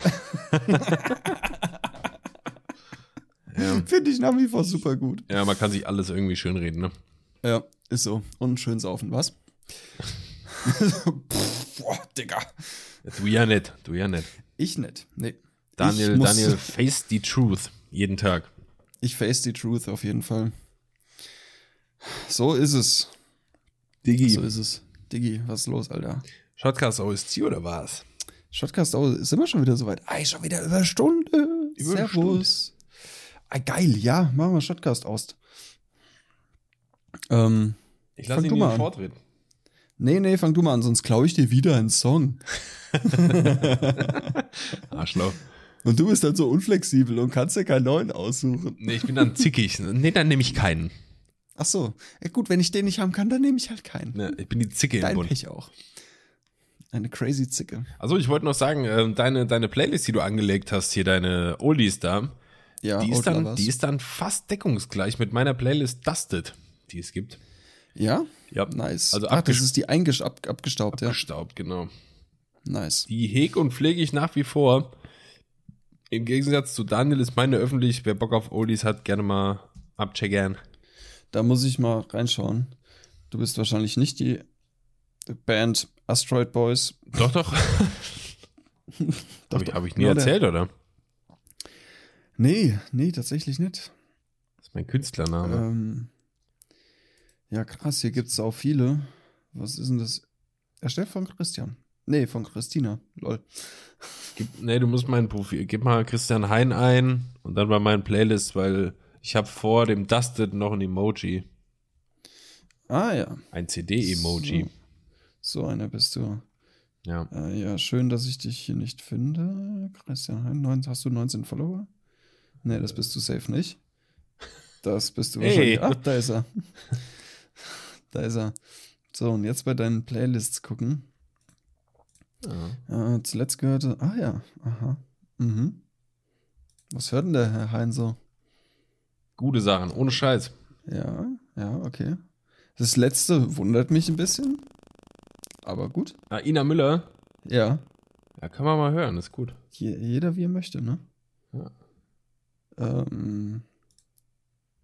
Ja. Finde ich nach wie vor super gut. ja, man kann sich alles irgendwie schönreden, ne? Ja, ist so. Und schön saufen, was? Pff, boah, Digga. Du ja nicht, du ja nicht. Ich nicht. Nee. Daniel, Daniel face the truth. Jeden Tag. Ich face the truth auf jeden Fall. So ist es. Diggi. So ist es. Diggi, was ist los, Alter? Shotcast OST oder was? Shotcast, oh, ist immer schon wieder soweit. Ei, schon wieder über Stunde. Über eine Servus. Ah, geil, ja, machen wir Shotcast aus. Ähm, Ich lasse ihn mal vortreten. nee, nee, fang du mal an, sonst klaue ich dir wieder einen Song. Arschloch. Und du bist dann so unflexibel und kannst dir keinen neuen aussuchen. Nee, ich bin dann zickig. Nee, dann nehme ich keinen. Ach so. Ja, gut, wenn ich den nicht haben kann, dann nehme ich halt keinen. Ne, ich bin die Zicke im Dein Bund. Pech auch. Eine crazy Zicke. Also ich wollte noch sagen, ähm, deine, deine Playlist, die du angelegt hast, hier deine Oldies da, Ja, die, ist dann, die ist dann fast deckungsgleich mit meiner Playlist Dusted, die es gibt. Ja? Ja, Nice. Also Ach, das ist die eingesch ab abgestaubt, ja. Gestaubt, genau. Nice. Die hege und pflege ich nach wie vor. Im Gegensatz zu Daniel ist meine öffentlich. Wer Bock auf Oldies hat, gerne mal abcheckern. Da muss ich mal reinschauen. Du bist wahrscheinlich nicht die Band Asteroid Boys. Doch, doch. Doch, Habe ich, hab ich nie erzählt, oder? Nee, nee, tatsächlich nicht. Das ist mein Künstlername. Ähm, ja, krass, hier gibt es auch viele. Was ist denn das? Erstellt von Christian. Nee, von Christina. Lol. Gib, nee, du musst mein Profil. Gib mal Christian Hein ein und dann bei meinen Playlist, weil ich habe vor dem Dusted noch ein Emoji. Ah ja, Ein CD-Emoji. so einer bist du. Ja. Äh, ja, schön, dass ich dich hier nicht finde. Christian Hein, hast du 19 Follower? Nee, das bist du safe nicht. Das bist du Hey. wahrscheinlich. Ach, da ist er. da ist er. So, und jetzt bei deinen Playlists gucken. ja. Äh, zuletzt gehörte. Ah ja, aha. Mhm. Was hört denn der Herr Hein so? Gute Sachen, ohne Scheiß. Ja, ja, okay. Das letzte wundert mich ein bisschen. Aber gut. Ah, Ina Müller. Ja. Ja, kann man mal hören, ist gut. Je, jeder wie er möchte, ne? Ja. Ähm,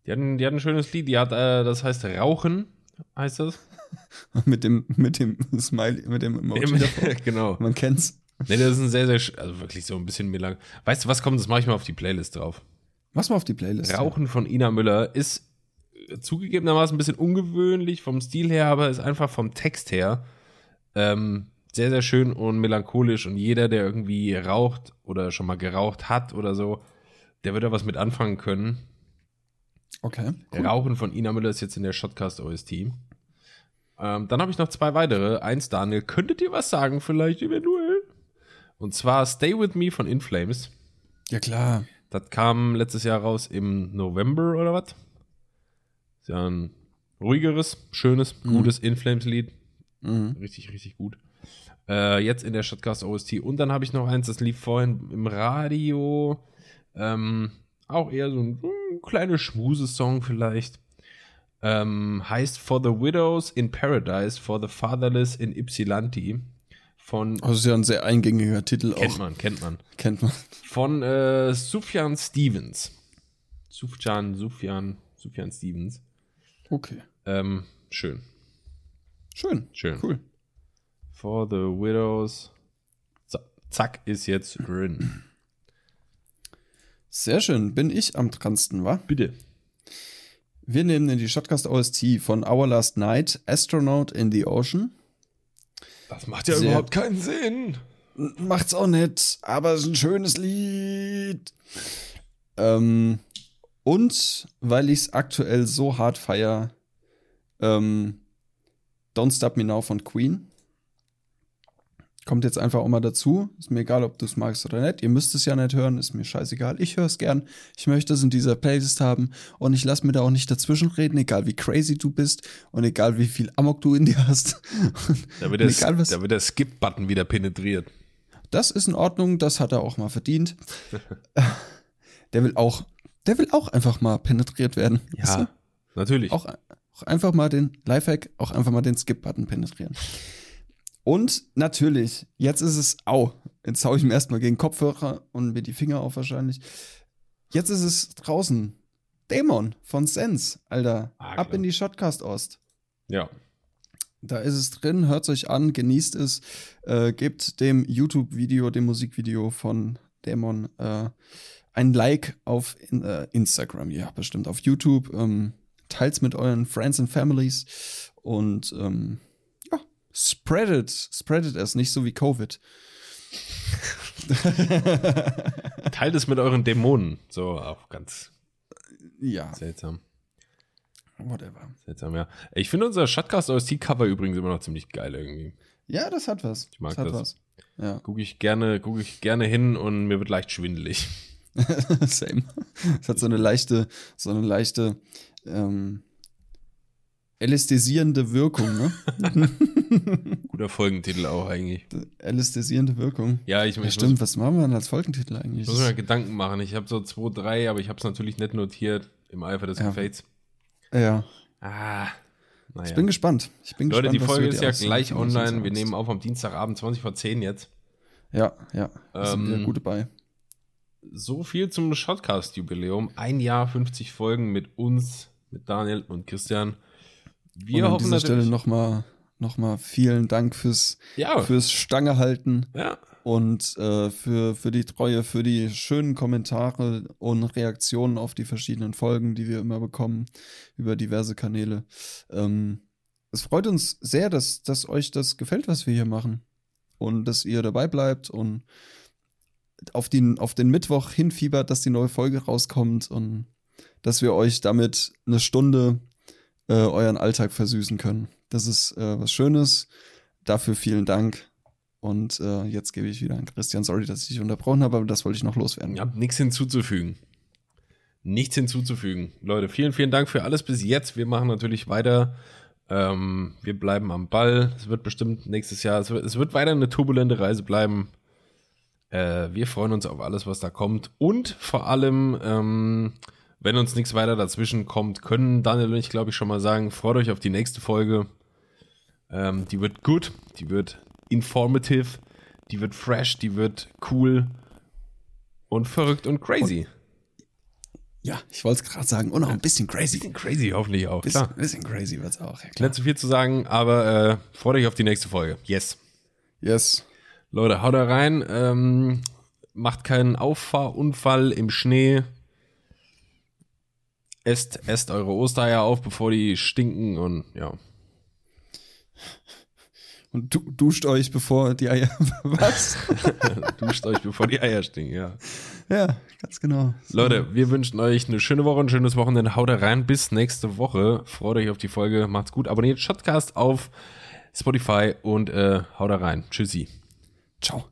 Die hat, ein, die hat ein schönes Lied, die hat, äh, das heißt Rauchen, heißt das? mit dem, mit dem Smiley, mit dem Emoji davor. genau. Man kennt's. Nee, das ist ein sehr, sehr, also wirklich so ein bisschen mir lang. Weißt du, was kommt? Das mache ich mal auf die Playlist drauf. Mach's mal auf die Playlist. Rauchen von Ina Müller ist äh, zugegebenermaßen ein bisschen ungewöhnlich vom Stil her, aber ist einfach vom Text her ähm, sehr, sehr schön und melancholisch. Und jeder, der irgendwie raucht oder schon mal geraucht hat oder so, der wird da was mit anfangen können. Okay. Cool. Rauchen von Ina Müller ist jetzt in der Shotcast OST. Ähm, dann habe ich noch zwei weitere. Eins, Daniel, könntet ihr was sagen, vielleicht eventuell? Und zwar Stay With Me von In Flames. Ja, klar. Das kam letztes Jahr raus im November oder was? Ist ja ein ruhigeres, schönes, gutes In Flames Lied. Mhm. Richtig, richtig gut. Äh, jetzt in der Shotcast OST. Und dann habe ich noch eins, das lief vorhin im Radio. Ähm, auch eher so ein, ein kleiner Schmusesong vielleicht. Ähm, heißt For the Widows in Paradise, For the Fatherless in Ypsilanti. Von, Also ist ja ein sehr eingängiger Titel kennt auch. man, kennt man. Kennt man. Von äh, Sufjan Stevens. Sufjan, Sufjan, Sufjan Stevens. Okay. Ähm, schön, Schön. schön. Cool. For the Widows. So, zack, ist jetzt drin. Sehr schön. Bin ich am dransten, wa? Bitte. Wir nehmen in die Shotcast OST von Our Last Night, Astronaut in the Ocean. Das macht ja Sehr- überhaupt keinen Sinn. Macht's auch nicht, aber es ist ein schönes Lied. Ähm, und weil ich es aktuell so hart feier, ähm, Don't Stop Me Now von Queen. Kommt jetzt einfach auch mal dazu. Ist mir egal, ob du es magst oder nicht. Ihr müsst es ja nicht hören, ist mir scheißegal. Ich höre es gern. Ich möchte es in dieser Playlist haben und ich lasse mir da auch nicht dazwischen reden, egal wie crazy du bist und egal wie viel Amok du in dir hast. Da wird, egal, was- da wird der Skip-Button wieder penetriert. Das ist in Ordnung, das hat er auch mal verdient. der will auch, der will auch einfach mal penetriert werden. weißt du? natürlich. Auch, auch einfach mal den Lifehack, auch einfach mal den Skip-Button penetrieren. Und natürlich, jetzt ist es, au, jetzt hau ich mir erstmal gegen Kopfhörer und mir die Finger auf wahrscheinlich. Jetzt ist es draußen. Dämon von Sense, Alter. Ah, Ab in die Shotcast Ost. ja. Da ist es drin, hört es euch an, genießt es, äh, gebt dem YouTube-Video, dem Musikvideo von Dämon äh, ein Like auf in, äh, Instagram, ja, bestimmt auf YouTube. Ähm, teilt's mit euren Friends and Families und ähm, ja, spread it, spread it es, nicht so wie Covid. Teilt es mit euren Dämonen. So, auch ganz ja, seltsam. whatever. Seltsam, ja. Ich finde unser Shotcast OST-Cover übrigens immer noch ziemlich geil irgendwie. Ja, das hat was. Ich mag das hat das. was. Ja, Gucke ich gerne, gucke ich gerne hin und mir wird leicht schwindelig. same. Es hat so eine leichte, so eine leichte ähm, ästhesierende Wirkung, ne? Guter Folgentitel auch eigentlich. ästhesierende Wirkung. Ja, ich, Ja, ich stimmt, was machen wir denn als Folgentitel eigentlich? muss, muss mir Gedanken machen. Ich habe so zwei, drei, aber ich habe es natürlich nicht notiert im Eifer des Ja. Gefechts. ja, Ah, naja. ich bin gespannt. Ich bin Leute, gespannt, die Folge ist ja gleich online. Wir nehmen auf am Dienstagabend 20 vor 10 jetzt. Ja, ja, wir sind Ähm, wieder gut dabei. So viel zum Shotcast-Jubiläum. Ein Jahr, 50 Folgen mit uns, mit Daniel und Christian. Wir Und an hoffen dieser Stelle nochmal noch mal vielen Dank fürs, ja, fürs Stange halten ja, und äh, für, für die Treue, für die schönen Kommentare und Reaktionen auf die verschiedenen Folgen, die wir immer bekommen über diverse Kanäle. Ähm, es freut uns sehr, dass, dass euch das gefällt, was wir hier machen. Und dass ihr dabei bleibt und auf den, auf den Mittwoch hinfiebert, dass die neue Folge rauskommt und dass wir euch damit eine Stunde äh, euren Alltag versüßen können. Das ist äh, was Schönes. Dafür vielen Dank. Und äh, jetzt gebe ich wieder an Christian. Sorry, dass ich dich unterbrochen habe, aber das wollte ich noch loswerden. ich habe nichts hinzuzufügen. Nichts hinzuzufügen. Leute, vielen, vielen Dank für alles bis jetzt. Wir machen natürlich weiter. Ähm, wir bleiben am Ball. Es wird bestimmt nächstes Jahr, es wird, es wird weiter eine turbulente Reise bleiben. Äh, wir freuen uns auf alles, was da kommt. Und vor allem, ähm, wenn uns nichts weiter dazwischen kommt, können Daniel und ich, glaube ich, schon mal sagen, freut euch auf die nächste Folge. Ähm, die wird gut, die wird informative, die wird fresh, die wird cool und verrückt und crazy. Ja, ich wollte es gerade sagen. Und auch ein bisschen crazy. bisschen crazy hoffentlich auch. Bisschen, Klar. bisschen crazy wird's auch. Ja. Nicht zu viel zu sagen, aber äh, freut euch auf die nächste Folge. Yes. Yes. Leute, haut da rein. Ähm, macht keinen Auffahrunfall im Schnee. Esst, esst eure Ostereier auf, bevor die stinken und ja. Und du, duscht euch, bevor die Eier. Was? Duscht euch, bevor die Eier stinken, ja. ja, ganz genau. So. Leute, wir wünschen euch eine schöne Woche, ein schönes Wochenende. Haut da rein. Bis nächste Woche. Freut euch auf die Folge. Macht's gut. Abonniert Shotcast auf Spotify und äh, haut da rein. Tschüssi. Ciao.